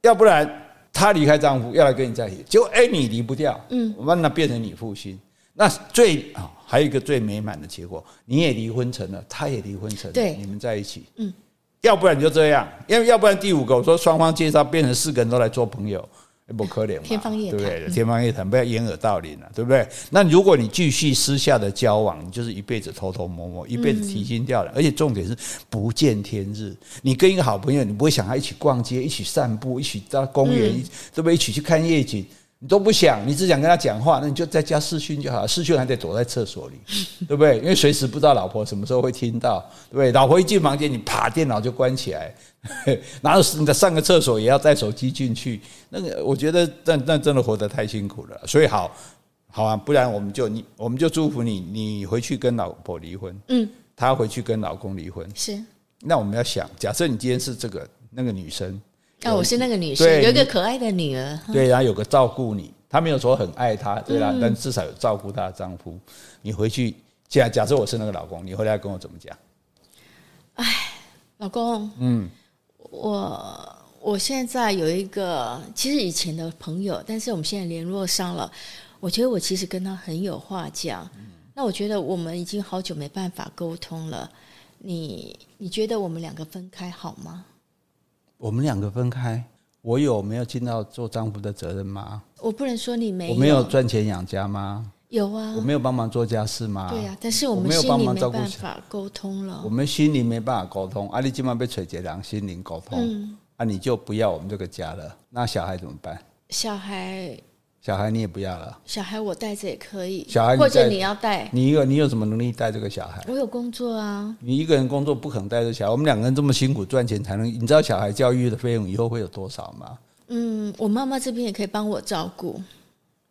Speaker 1: 要不然他离开丈夫要来跟你在一起，结果哎你离不掉，嗯，我们那变成你负心。那最啊，还有一个最美满的结果，你也离婚成了，他也离婚成了，对，你们在一起，嗯，要不然就这样，因为要不然第五个我说双方介绍变成四个人都来做朋友，不可怜嘛，
Speaker 2: 天方夜谭，对不对？
Speaker 1: 天方夜谭，不要掩耳盗铃了，对不对？那如果你继续私下的交往，你就是一辈子偷偷摸摸，一辈子提心吊胆，而且重点是不见天日。你跟一个好朋友，你不会想要一起逛街，一起散步，一起到公园，对不对？一起去看夜景。你都不想，你只想跟他讲话，那你就在家视讯就好了。视讯还得躲在厕所里，对不对？因为随时不知道老婆什么时候会听到，对不对？老婆一进房间，你啪，电脑就关起来，然后你上个厕所也要带手机进去。那个，我觉得那那真的活得太辛苦了。所以好，好啊，不然我们就你，我们就祝福你，你回去跟老婆离婚，嗯，他回去跟老公离婚。是。那我们要想，假设你今天是这个那个女生。
Speaker 2: 哦，我是那个女生，有一个可爱的女儿。
Speaker 1: 对，然后有个照顾你，她没有说很爱她，对啦，嗯、但至少有照顾她的丈夫。你回去，假假设我是那个老公，你回来跟我怎么讲？
Speaker 2: 哎，老公，嗯，我我现在有一个，其实以前的朋友，但是我们现在联络上了。我觉得我其实跟他很有话讲。嗯、那我觉得我们已经好久没办法沟通了。你你觉得我们两个分开好吗？
Speaker 1: 我们两个分开，我有没有尽到做丈夫的责任吗？
Speaker 2: 我不能说你没有。
Speaker 1: 我没有赚钱养家吗？
Speaker 2: 有啊。
Speaker 1: 我没有帮忙做家事吗？
Speaker 2: 对呀、啊，但是我们心里没办法沟通了。
Speaker 1: 我们心里没办法沟通，阿丽今晚被崔杰良心灵沟通，嗯、啊，你就不要我们这个家了。那小孩怎么办？
Speaker 2: 小孩，
Speaker 1: 小孩你也不要了，
Speaker 2: 小孩我带着也可以，
Speaker 1: 小孩
Speaker 2: 或者你要带，
Speaker 1: 你有你有什么能力带这个小孩？
Speaker 2: 我有工作啊，
Speaker 1: 你一个人工作不可能带着小孩，我们两个人这么辛苦赚钱才能，你知道小孩教育的费用以后会有多少吗？
Speaker 2: 嗯，我妈妈这边也可以帮我照顾，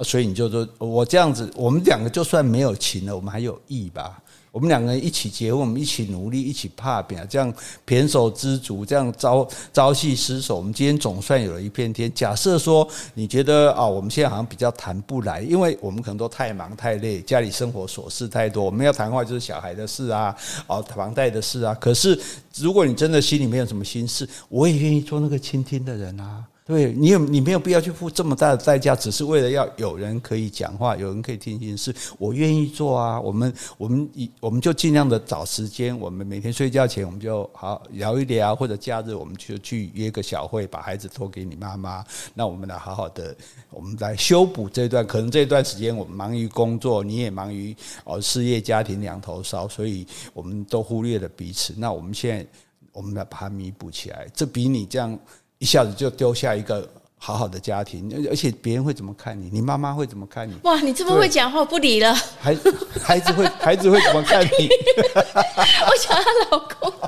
Speaker 1: 所以你就说我这样子，我们两个就算没有情了，我们还有义吧。我们两个人一起结婚，我们一起努力，一起打拼，这样胼手知足，这样朝朝夕厮守。我们今天总算有了一片天。假设说你觉得啊，我们现在好像比较谈不来，因为我们可能都太忙太累，家里生活琐事太多。我们要谈话就是小孩的事啊，哦，房贷的事啊。可是如果你真的心里没有什么心事，我也愿意做那个倾听的人啊。对，你有你没有必要去付这么大的代价，只是为了要有人可以讲话，有人可以听心事。我愿意做啊，我们我们以我们就尽量的找时间，我们每天睡觉前我们就好聊一聊，或者假日我们就去约个小会，把孩子托给你妈妈。那我们来好好的，我们来修补这段，可能这段时间我们忙于工作，你也忙于哦事业家庭两头烧，所以我们都忽略了彼此。那我们现在我们来把它弥补起来，这比你这样。一下子就丢下一个好好的家庭，而且别人会怎么看你？你妈妈会怎么看你？
Speaker 2: 哇，你这么会讲话，不理了。
Speaker 1: 孩孩子会孩子会怎么看你？
Speaker 2: 我想她老公，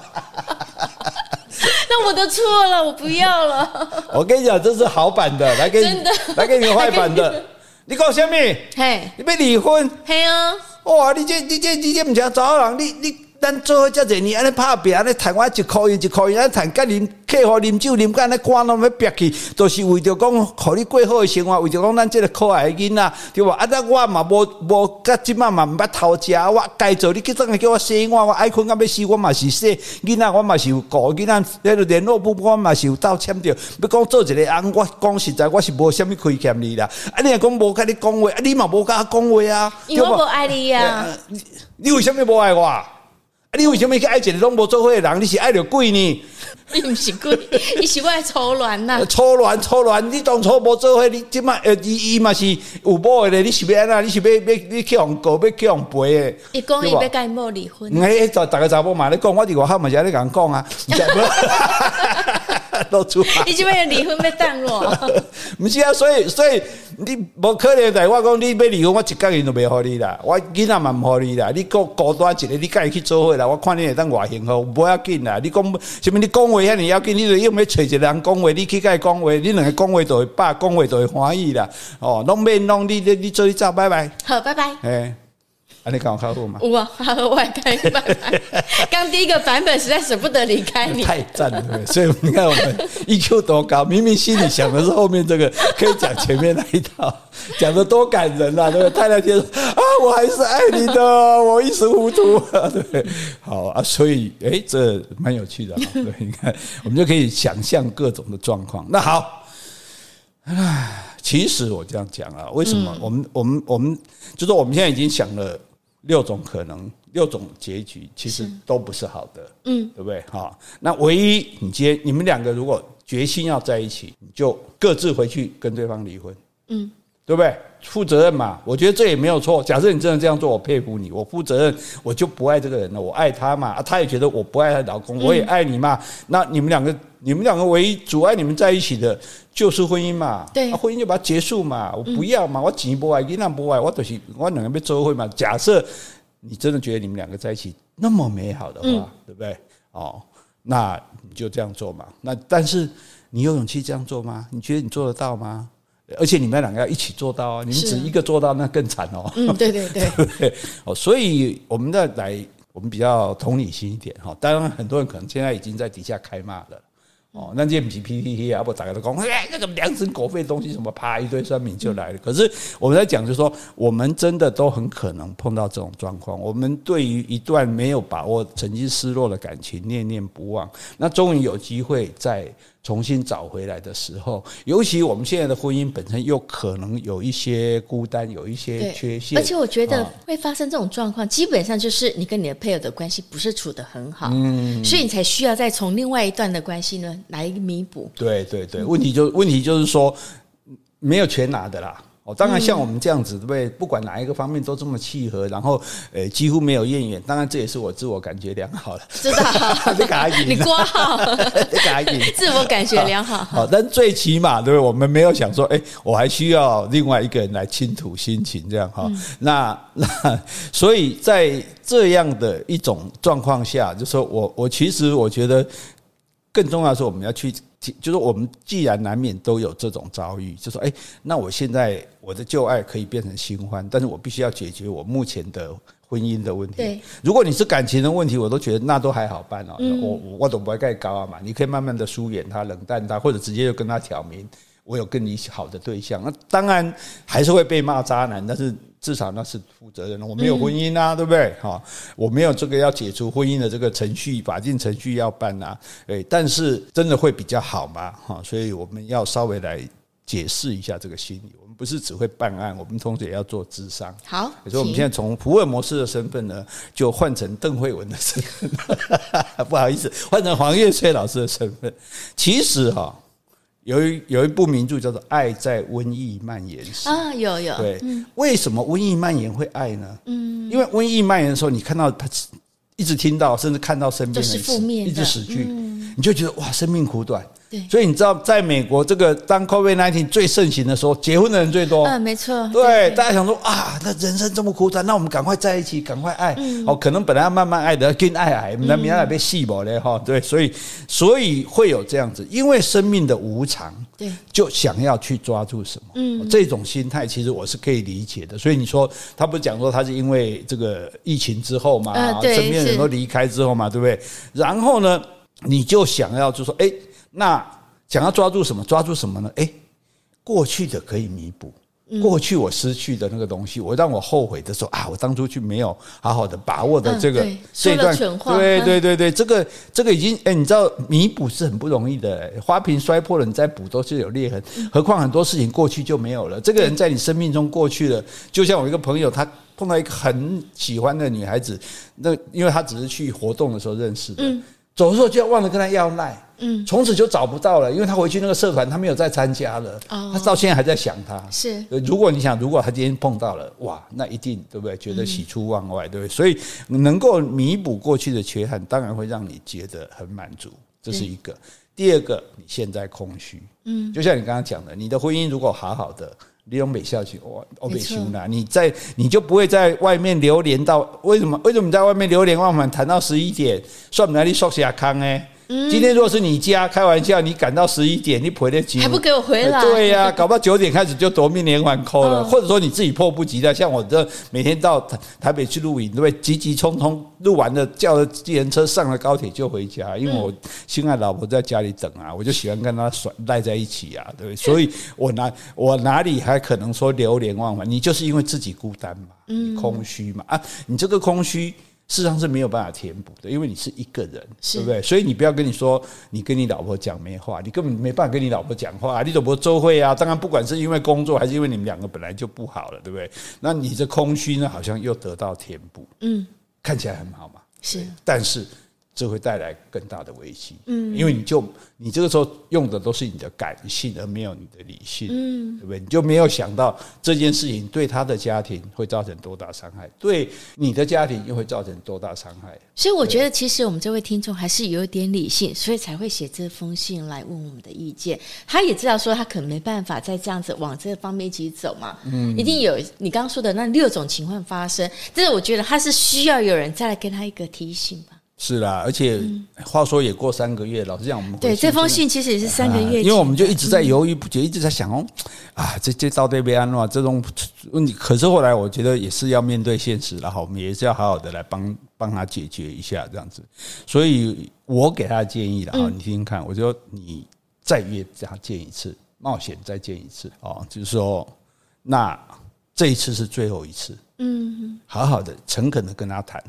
Speaker 2: 那我都错了，我不要了。
Speaker 1: 我跟你讲，这是好版的，来给你，来给你坏版的。你搞什么？嘿，你被离婚？
Speaker 2: 嘿啊！
Speaker 1: 哇，你这你这你这不像找人，你你。咱做伙遮侪年，安尼拍拼，安尼趁我一箍银一箍银，安尼谈，甲啉客户啉酒啉，甲安尼关拢要憋去，都、就是为着讲，互你过好的生活，为着讲咱即个可爱的囡仔，对无？啊，咱我嘛无无，甲即摆嘛毋捌偷食，我该做你去怎个叫我洗碗，我爱困到要死，我嘛是洗囡仔，我嘛是有顾囡仔，迄个联络簿我嘛是有倒签着。要讲做一个翁，我讲实在，我是无啥物亏欠你啦。啊，你若讲无甲你讲话，啊，你嘛无甲我讲话啊，
Speaker 2: 因为我无爱你啊。
Speaker 1: 你你为什么无爱我？你为什么去爱一个拢无做伙的人？你是爱着鬼呢？
Speaker 2: 你毋是鬼，你是爱粗乱呐？
Speaker 1: 粗乱粗乱！你当初无做伙，你即马呃，伊伊嘛是有某的咧？你是要安怎？你是要要你去互告，要去互赔的？
Speaker 2: 伊讲伊要甲伊某离婚。
Speaker 1: 哎，就逐个查某嘛咧讲，我伫外口嘛是安尼甲人讲啊。都出来，
Speaker 2: 你即摆要离婚要等我？
Speaker 1: 毋 是啊，所以所以你无可能在我讲你要离婚，我一角银都袂互你啦，我囡仔嘛毋互你啦。你孤孤单一个，你家己去做伙啦。我看你会当偌幸福，无要紧啦。你讲什物？你讲话遐尔要紧，你就用要找一个人讲话，你去甲伊讲话，你两个讲话就会饱，讲话就会欢喜啦。哦，拢免拢你你你做你走，拜拜。
Speaker 2: 好，拜拜。
Speaker 1: 哎。啊，你刚好客户吗？
Speaker 2: 哇，我还开版本，刚第一个版本实在舍不得离开你，
Speaker 1: 太赞了。所以你看我们 EQ 多高，明明心里想的是后面这个，可以讲前面那一套，讲的多感人啊！对不对？太太说啊，我还是爱你的，我一时糊涂。对，好啊，所以哎、欸，这蛮有趣的。对，你看，我们就可以想象各种的状况。那好，唉，其实我这样讲啊，为什么我们我们我们就是我们现在已经想了。六种可能，六种结局其实都不是好的，嗯，对不对？好，那唯一你接你们两个如果决心要在一起，你就各自回去跟对方离婚，嗯，对不对？负责任嘛，我觉得这也没有错。假设你真的这样做，我佩服你，我负责任，我就不爱这个人了，我爱他嘛，啊，他也觉得我不爱他老公，我也爱你嘛，那你们两个。你们两个唯一阻碍你们在一起的，就是婚姻嘛。对，婚姻就把它结束嘛。我不要嘛，我钱不爱，你那不爱，我就是我两个要做伙嘛。假设你真的觉得你们两个在一起那么美好的话，对不对？哦，那你就这样做嘛。那但是你有勇气这样做吗？你觉得你做得到吗？而且你们两个要一起做到啊！你们只一个做到，那更惨哦。
Speaker 2: 嗯，对对对，
Speaker 1: 对。哦，所以我们再来，我们比较同理心一点哈。当然，很多人可能现在已经在底下开骂了。哦，那这不是 PPT 啊，不大家都讲，哎，那个狼心狗肺的东西，什么啪一堆酸民就来了。可是我们在讲，就是说，我们真的都很可能碰到这种状况。我们对于一段没有把握、曾经失落的感情念念不忘，那终于有机会在。重新找回来的时候，尤其我们现在的婚姻本身又可能有一些孤单，有一些缺陷。
Speaker 2: 而且我觉得会发生这种状况，基本上就是你跟你的配偶的关系不是处得很好，嗯，所以你才需要再从另外一段的关系呢来弥补。
Speaker 1: 对对对，问题就问题就是说没有全拿的啦。哦，当然像我们这样子，对不对？不管哪一个方面都这么契合，然后呃几乎没有怨言。当然这也是我自我感觉良好了。
Speaker 2: 知道，你挂号，自我感觉良好。
Speaker 1: 好，但最起码，对不对？我们没有想说，哎，我还需要另外一个人来倾吐心情，这样哈。那那，所以在这样的一种状况下，就说我我其实我觉得更重要的是我们要去。就是我们既然难免都有这种遭遇，就说哎，那我现在我的旧爱可以变成新欢，但是我必须要解决我目前的婚姻的问题。对，如果你是感情的问题，我都觉得那都还好办哦。我我都不会盖高啊嘛，你可以慢慢的疏远他、冷淡他，或者直接就跟他挑明我有跟你好的对象。那当然还是会被骂渣男，但是。至少那是负责任的，我没有婚姻啊，对不对？哈，我没有这个要解除婚姻的这个程序，法定程序要办啊。诶，但是真的会比较好吗？哈，所以我们要稍微来解释一下这个心理。我们不是只会办案，我们同时也要做咨商。
Speaker 2: 好，
Speaker 1: 所以我们现在从福尔摩斯的身份呢，就换成邓慧文的身份，不好意思，换成黄月翠老师的身份。其实哈。有一有一部名著叫做《爱在瘟疫蔓延时》
Speaker 2: 啊，有有。
Speaker 1: 对，为什么瘟疫蔓延会爱呢？嗯，因为瘟疫蔓延的时候，你看到他一直听到，甚至看到身边的人死，一直死去，你就觉得哇，生命苦短。对，所以你知道，在美国这个当 COVID nineteen 最盛行的时候，结婚的人最多。
Speaker 2: 嗯，没错。
Speaker 1: 对，大家想说啊，那人生这么苦短，那我们赶快在一起，赶快爱。哦，可能本来要慢慢爱的，更爱爱，那明天被细胞嘞哈。对，所以所以会有这样子，因为生命的无常，对，就想要去抓住什么。嗯，这种心态其实我是可以理解的。所以你说他不是讲说他是因为这个疫情之后嘛，身边人都离开之后嘛，对不对？然后呢，你就想要就说，哎。那想要抓住什么？抓住什么呢？诶，过去的可以弥补，过去我失去的那个东西，我让我后悔的时候啊，我当初去没有好好的把握的这个这段，对对对对，这个这个已经诶，你知道弥补是很不容易的，花瓶摔破了你再补都是有裂痕，何况很多事情过去就没有了。这个人在你生命中过去了，就像我一个朋友，他碰到一个很喜欢的女孩子，那因为他只是去活动的时候认识的，走的时候就要忘了跟他要赖。嗯，从此就找不到了，因为他回去那个社团，他没有再参加了。他到现在还在想他。是，如果你想，如果他今天碰到了，哇，那一定对不对？觉得喜出望外，对不对？所以能够弥补过去的缺憾，当然会让你觉得很满足。这是一个。第二个，你现在空虚。嗯，就像你刚刚讲的，你的婚姻如果好好的，利用美孝去，我我被休了，你在你就不会在外面流连到为什么？为什么你在外面流连忘返，谈到十一点，算不来你说下康哎？今天如果是你家，开玩笑，你赶到十一点，你回得起还
Speaker 2: 不给我回来？
Speaker 1: 对呀、啊，搞不好九点开始就夺命连环 call 了，或者说你自己迫不及待，像我这每天到台台北去录影，对不对？急急匆匆录完了，叫了计程车上了高铁就回家，因为我心爱老婆在家里等啊，我就喜欢跟她甩赖在一起啊，对不对？所以我哪我哪里还可能说流连忘返？你就是因为自己孤单嘛，你空虚嘛啊，你这个空虚。事实上是没有办法填补的，因为你是一个人，对不对？所以你不要跟你说，你跟你老婆讲没话，你根本没办法跟你老婆讲话。你老婆周会啊，当然不管是因为工作，还是因为你们两个本来就不好了，对不对？那你这空虚呢，好像又得到填补，嗯，看起来很好嘛，是，但是。这会带来更大的危机，嗯，因为你就你这个时候用的都是你的感性，而没有你的理性，嗯，对不对？你就没有想到这件事情对他的家庭会造成多大伤害，对你的家庭又会造成多大伤害。
Speaker 2: 所以我觉得，其实我们这位听众还是有一点理性，所以才会写这封信来问我们的意见。他也知道说他可能没办法再这样子往这方面一起走嘛，嗯，一定有你刚刚说的那六种情况发生。但是我觉得他是需要有人再来给他一个提醒吧。
Speaker 1: 是啦，而且话说也过三个月，老实讲，我们
Speaker 2: 对这封信其实也是三个月，
Speaker 1: 因为我们就一直在犹豫不决，一直在想哦，啊，这这到底被安诺这种问题，可是后来我觉得也是要面对现实，然后我们也是要好好的来帮帮他解决一下这样子。所以我给他的建议了哈，你听听看，我说你再约他见一次，冒险再见一次。哦，就是说那这一次是最后一次，嗯，好好的诚恳的跟他谈。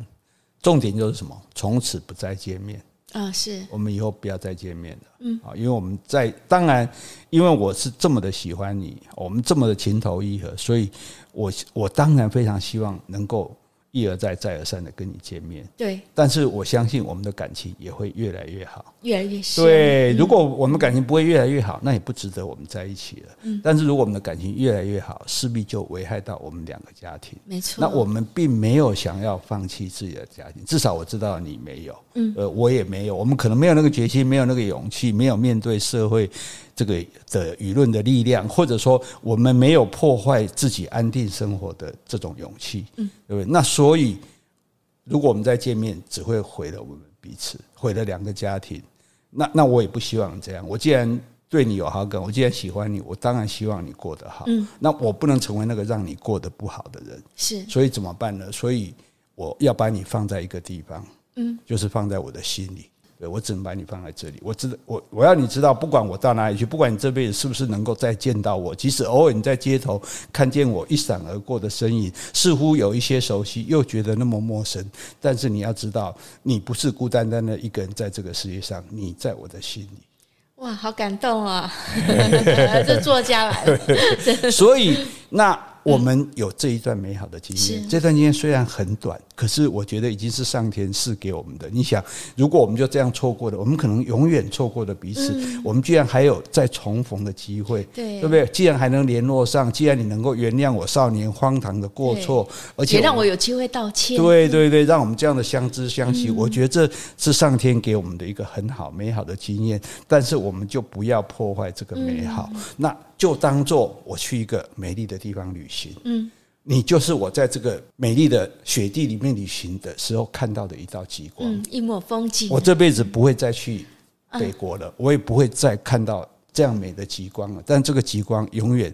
Speaker 1: 重点就是什么？从此不再见面
Speaker 2: 啊！是
Speaker 1: 我们以后不要再见面了。嗯啊，因为我们在当然，因为我是这么的喜欢你，我们这么的情投意合，所以我我当然非常希望能够一而再再而三的跟你见面，
Speaker 2: 对，
Speaker 1: 但是我相信我们的感情也会越来越好，
Speaker 2: 越来越深。
Speaker 1: 对，如果我们感情不会越来越好，那也不值得我们在一起了。嗯，但是如果我们的感情越来越好，势必就危害到我们两个家庭。
Speaker 2: 没错，
Speaker 1: 那我们并没有想要放弃自己的家庭，至少我知道你没有，嗯，呃，我也没有，我们可能没有那个决心，没有那个勇气，没有面对社会这个的舆论的力量，或者说我们没有破坏自己安定生活的这种勇气，嗯，对不对？那所以。如果我们再见面，只会毁了我们彼此，毁了两个家庭。那那我也不希望这样。我既然对你有好感，我既然喜欢你，我当然希望你过得好。嗯，那我不能成为那个让你过得不好的人。
Speaker 2: 是，
Speaker 1: 所以怎么办呢？所以我要把你放在一个地方，嗯，就是放在我的心里。对，我只能把你放在这里。我知道，我我要你知道，不管我到哪里去，不管你这辈子是不是能够再见到我，即使偶尔你在街头看见我一闪而过的身影，似乎有一些熟悉，又觉得那么陌生。但是你要知道，你不是孤单单的一个人在这个世界上，你在我的心里。
Speaker 2: 哇，好感动啊！这作家来了，
Speaker 1: 所以那。我们有这一段美好的经验，这段经验虽然很短，可是我觉得已经是上天赐给我们的。你想，如果我们就这样错过了，我们可能永远错过了彼此。我们居然还有再重逢的机会，对不对？既然还能联络上，既然你能够原谅我少年荒唐的过错，而且
Speaker 2: 也让我有机会道歉。
Speaker 1: 对对对，让我们这样的相知相惜，我觉得这是上天给我们的一个很好美好的经验。但是我们就不要破坏这个美好。那。就当做我去一个美丽的地方旅行，嗯，你就是我在这个美丽的雪地里面旅行的时候看到的一道极光，
Speaker 2: 嗯，一抹风景。
Speaker 1: 我这辈子不会再去北国了，我也不会再看到这样美的极光了。但这个极光永远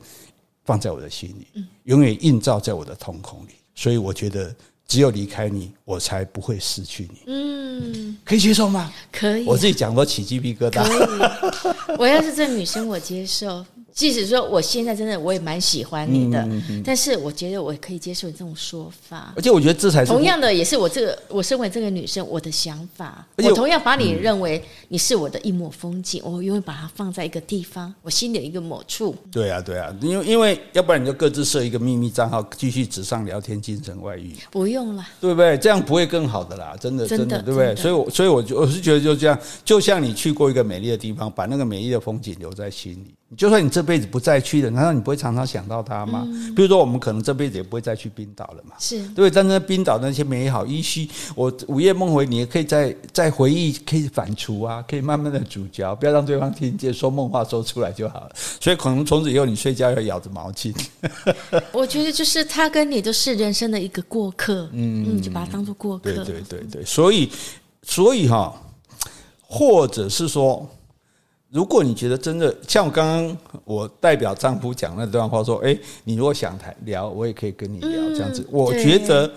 Speaker 1: 放在我的心里，永远映照在我的瞳孔里。所以我觉得。只有离开你，我才不会失去你。嗯，可以接受吗？
Speaker 2: 可以。
Speaker 1: 我自己讲都起鸡皮疙瘩。
Speaker 2: 可以。我要是这女生，我接受。即使说我现在真的我也蛮喜欢你的，但是我觉得我可以接受你这种说法。
Speaker 1: 而且我觉得这才是
Speaker 2: 同样的，也是我这个我身为这个女生我的想法。我同样把你认为你是我的一抹风景，我永远把它放在一个地方，我心里的一个某处。
Speaker 1: 对啊，对啊，因为因为要不然你就各自设一个秘密账号，继续纸上聊天，精神外遇。
Speaker 2: 不用了，
Speaker 1: 对不对？这样不会更好的啦，真的真的，对不对？所以，我所以我就我是觉得就这样，就像你去过一个美丽的地方，把那个美丽的风景留在心里。就算你这辈子不再去了，难道你不会常常想到他吗？嗯、比如说，我们可能这辈子也不会再去冰岛了嘛，是对不对？但是冰岛那些美好依稀，我午夜梦回，你也可以再再回忆，可以反刍啊，可以慢慢的咀嚼，不要让对方听见，说梦话说出来就好了。所以，可能从此以后你睡觉要咬着毛巾。
Speaker 2: 我觉得就是他跟你都是人生的一个过客，嗯，你就把它当做过客。
Speaker 1: 对对对对，所以所以哈，或者是说。如果你觉得真的像我刚刚我代表丈夫讲那段话说，哎，你如果想谈聊，我也可以跟你聊这样子。我觉得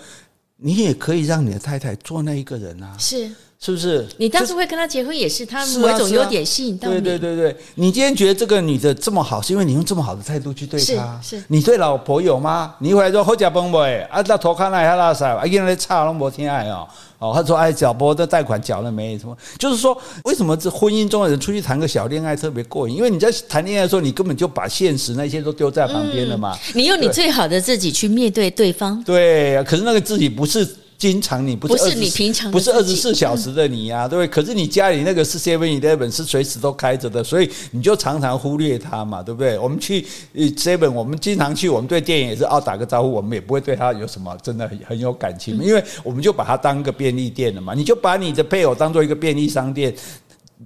Speaker 1: 你也可以让你的太太做那一个人啊，是是不是？
Speaker 2: 你当时会跟他结婚，也是他某一种优点吸引到你。
Speaker 1: 对对对对，你今天觉得这个女的这么好，是因为你用这么好的态度去对她。是你对老婆有吗？你一回来说好家崩不？啊，到头看那还拉塞，啊，因为差那么多天爱哦。哦，他说：“哎，小波的贷款缴了没？什么？就是说，为什么这婚姻中的人出去谈个小恋爱特别过瘾？因为你在谈恋爱的时候，你根本就把现实那些都丢在旁边了嘛。
Speaker 2: 嗯、你用你最好的自己去面对对方。
Speaker 1: 对，可是那个自己不是。”经常你不是，
Speaker 2: 不是你平常
Speaker 1: 不是二十四小时的你呀、啊，对不对？可是你家里那个是 Seven Eleven 是随时都开着的，所以你就常常忽略它嘛，对不对？我们去 Seven，我们经常去，我们对店员也是哦打个招呼，我们也不会对他有什么真的很很有感情，因为我们就把它当个便利店了嘛。你就把你的配偶当做一个便利商店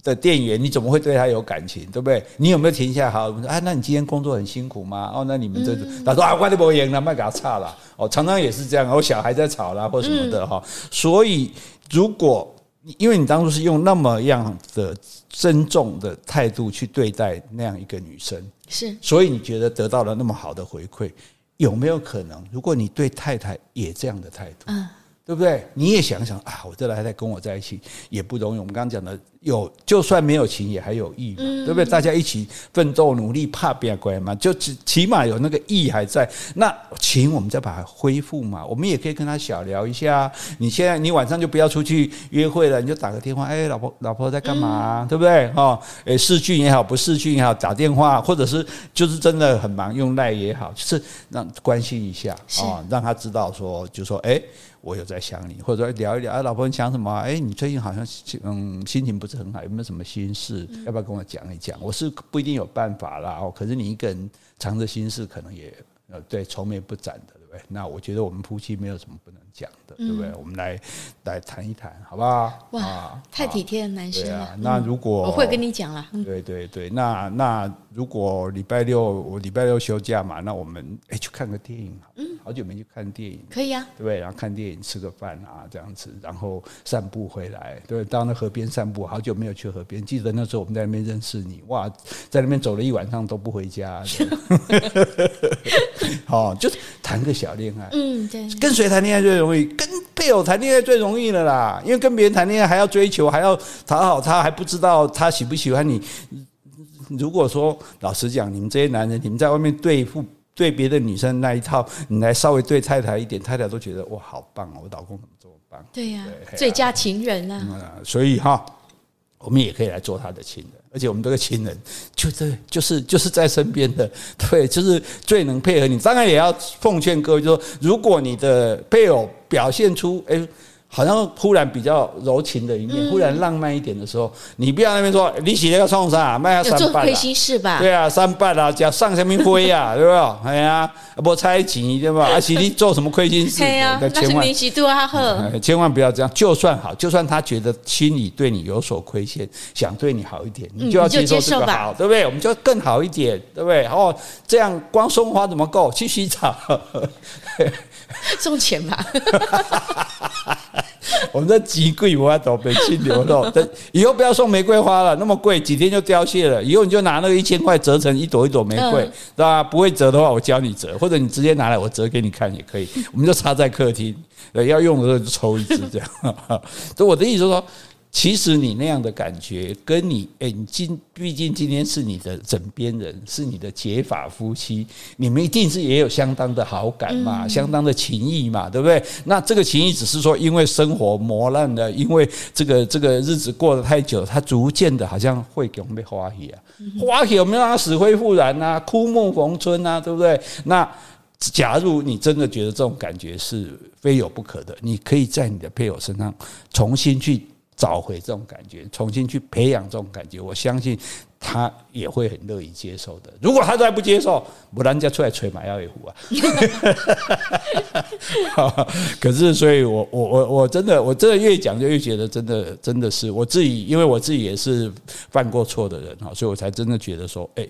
Speaker 1: 的店员，你怎么会对他有感情，对不对？你有没有停下来好？我们说啊，那你今天工作很辛苦吗？哦，那你们这是他说啊，我都不赢了，卖给他差了。哦，常常也是这样，我小孩在吵啦，或什么的哈。所以，如果因为你当初是用那么样的尊重的态度去对待那样一个女生，是，所以你觉得得到了那么好的回馈，有没有可能，如果你对太太也这样的态度，嗯，对不对？你也想想啊，我这太太跟我在一起也不容易。我们刚刚讲的。有，就算没有情也还有义嘛，对不对？大家一起奋斗努力，怕变乖嘛，就起起码有那个义还在。那情我们再把它恢复嘛，我们也可以跟他小聊一下。你现在你晚上就不要出去约会了，你就打个电话，哎，老婆老婆在干嘛？对不对？哈，哎，视讯也好，不视讯也好，打电话，或者是就是真的很忙，用赖也好，就是让关心一下啊，让他知道说，就说哎。我有在想你，或者说聊一聊啊，老婆你想什么？哎，你最近好像嗯心情不是很好，有没有什么心事？要不要跟我讲一讲？我是不一定有办法啦哦，可是你一个人藏着心事，可能也呃对愁眉不展的，对？那我觉得我们夫妻没有什么不能讲的，对不对？我们来来谈一谈，好不好？
Speaker 2: 哇，太体贴的男生了。
Speaker 1: 那如果
Speaker 2: 我会跟你讲了，
Speaker 1: 对对对，那那如果礼拜六我礼拜六休假嘛，那我们哎去看个电影，嗯。好久没去看电影，
Speaker 2: 可以啊，
Speaker 1: 对不对？然后看电影，吃个饭啊，这样子，然后散步回来，对，到那河边散步。好久没有去河边，记得那时候我们在那边认识你，哇，在那边走了一晚上都不回家。好，就是谈个小恋爱，嗯，对，跟谁谈恋爱最容易？跟配偶谈恋爱最容易了啦，因为跟别人谈恋爱还要追求，还要讨好他，还不知道他喜不喜欢你。如果说老实讲，你们这些男人，你们在外面对付。对别的女生那一套，你来稍微对太太一点，太太都觉得哇，好棒哦，我老公怎么这么棒？
Speaker 2: 对呀、啊，最佳情人啊！
Speaker 1: 嗯、所以哈，我们也可以来做他的情人，而且我们这个亲人就这就是就是在身边的，对，就是最能配合你。当然也要奉劝各位，就说，如果你的配偶表现出诶好像忽然比较柔情的一面，忽然浪漫一点的时候，你不要那边说你洗那个创啥，卖下三八，亏
Speaker 2: 心事吧？
Speaker 1: 对啊，三半啊，叫上什么灰啊，对吧？哎呀，不猜忌对吧？而且你做什么亏心事？
Speaker 2: 对呀，那是你几度啊？呵，
Speaker 1: 千万不要这样。就算好，就算他觉得心里对你有所亏欠，想对你好一点，你就要接受这个好，对不对？我们就更好一点，对不对？哦，这样光送花怎么够？去洗澡，
Speaker 2: 送钱吧。
Speaker 1: 我们这极贵，我要走北京牛肉。等以后不要送玫瑰花了，那么贵，几天就凋谢了。以后你就拿那个一千块折成一朵一朵玫瑰，是吧？不会折的话，我教你折，或者你直接拿来，我折给你看也可以。我们就插在客厅，要用的时候就抽一支这样。所以我的意思是说。其实你那样的感觉，跟你诶，你今毕竟今天是你的枕边人，是你的结发夫妻，你们一定是也有相当的好感嘛，相当的情谊嘛，对不对？那这个情谊只是说，因为生活磨难了，因为这个这个日子过得太久，它逐渐的好像会给我们被花谢啊，花谢我们让它死灰复燃啊，枯木逢春啊，对不对？那假如你真的觉得这种感觉是非有不可的，你可以在你的配偶身上重新去。找回这种感觉，重新去培养这种感觉，我相信他也会很乐意接受的。如果他再不接受，不然人家出来吹马耀一壶啊！可是，所以我我我我真的，我真的越讲就越觉得，真的真的是我自己，因为我自己也是犯过错的人哈，所以我才真的觉得说，哎，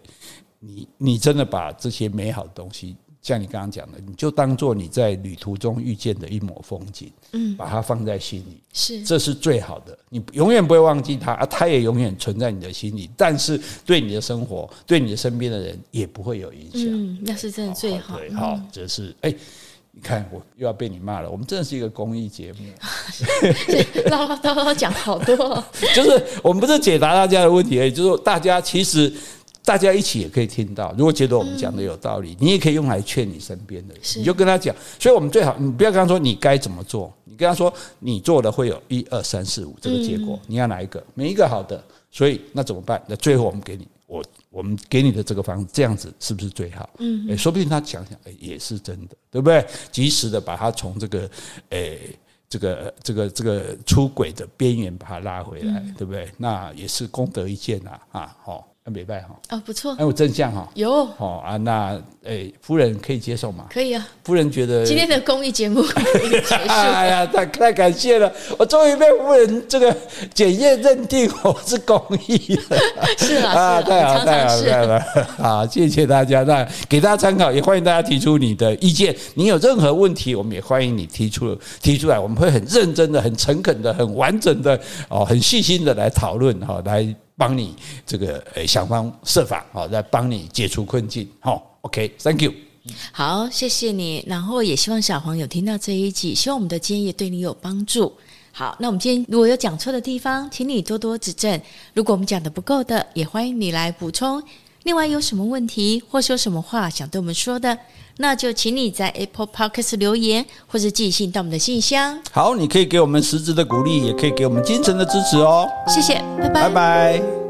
Speaker 1: 你你真的把这些美好的东西。像你刚刚讲的，你就当做你在旅途中遇见的一抹风景，嗯，把它放在心里，是，这是最好的。你永远不会忘记它，啊，它也永远存在你的心里。但是对你的生活，对你的身边的人也不会有影响。
Speaker 2: 嗯，那是真的最好。
Speaker 1: 对，好，这是哎，你看我又要被你骂了。我们真的是一个公益节目，
Speaker 2: 唠唠叨叨讲好多，
Speaker 1: 就是我们不是解答大家的问题而已，就是大家其实。大家一起也可以听到，如果觉得我们讲的有道理，你也可以用来劝你身边的人，你就跟他讲。所以，我们最好你不要跟他说你该怎么做，你跟他说你做的会有一二三四五这个结果，你要哪一个？每一个好的。所以那怎么办？那最后我们给你我我们给你的这个方式，这样子是不是最好？嗯，诶，说不定他想想，诶，也是真的，对不对？及时的把他从这个诶这个这个这个出轨的边缘把他拉回来，对不对？那也是功德一件啊！啊，好。很美拜哈
Speaker 2: 啊，不错，
Speaker 1: 还有真相哈，
Speaker 2: 有
Speaker 1: 哦啊，那诶，夫人可以接受吗？
Speaker 2: 可以啊，
Speaker 1: 夫人觉得
Speaker 2: 今天的公益节目。
Speaker 1: 哎呀，太太感谢了，我终于被夫人这个检验认定我是公益了。
Speaker 2: 是啊，啊，太好太好太好，
Speaker 1: 好，谢谢大家，那给大家参考，也欢迎大家提出你的意见。你有任何问题，我们也欢迎你提出提出来，我们会很认真的、很诚恳的、很完整的哦，很细心的来讨论哈，来。帮你这个呃想方设法好，来帮你解除困境好，OK，Thank you，
Speaker 2: 好，谢谢你。然后也希望小黄有听到这一集，希望我们的建议对你有帮助。好，那我们今天如果有讲错的地方，请你多多指正。如果我们讲的不够的，也欢迎你来补充。另外，有什么问题或是有什么话想对我们说的，那就请你在 Apple Podcast 留言，或是寄信到我们的信箱。
Speaker 1: 好，你可以给我们实质的鼓励，也可以给我们精神的支持哦。
Speaker 2: 谢谢，拜拜，
Speaker 1: 拜拜。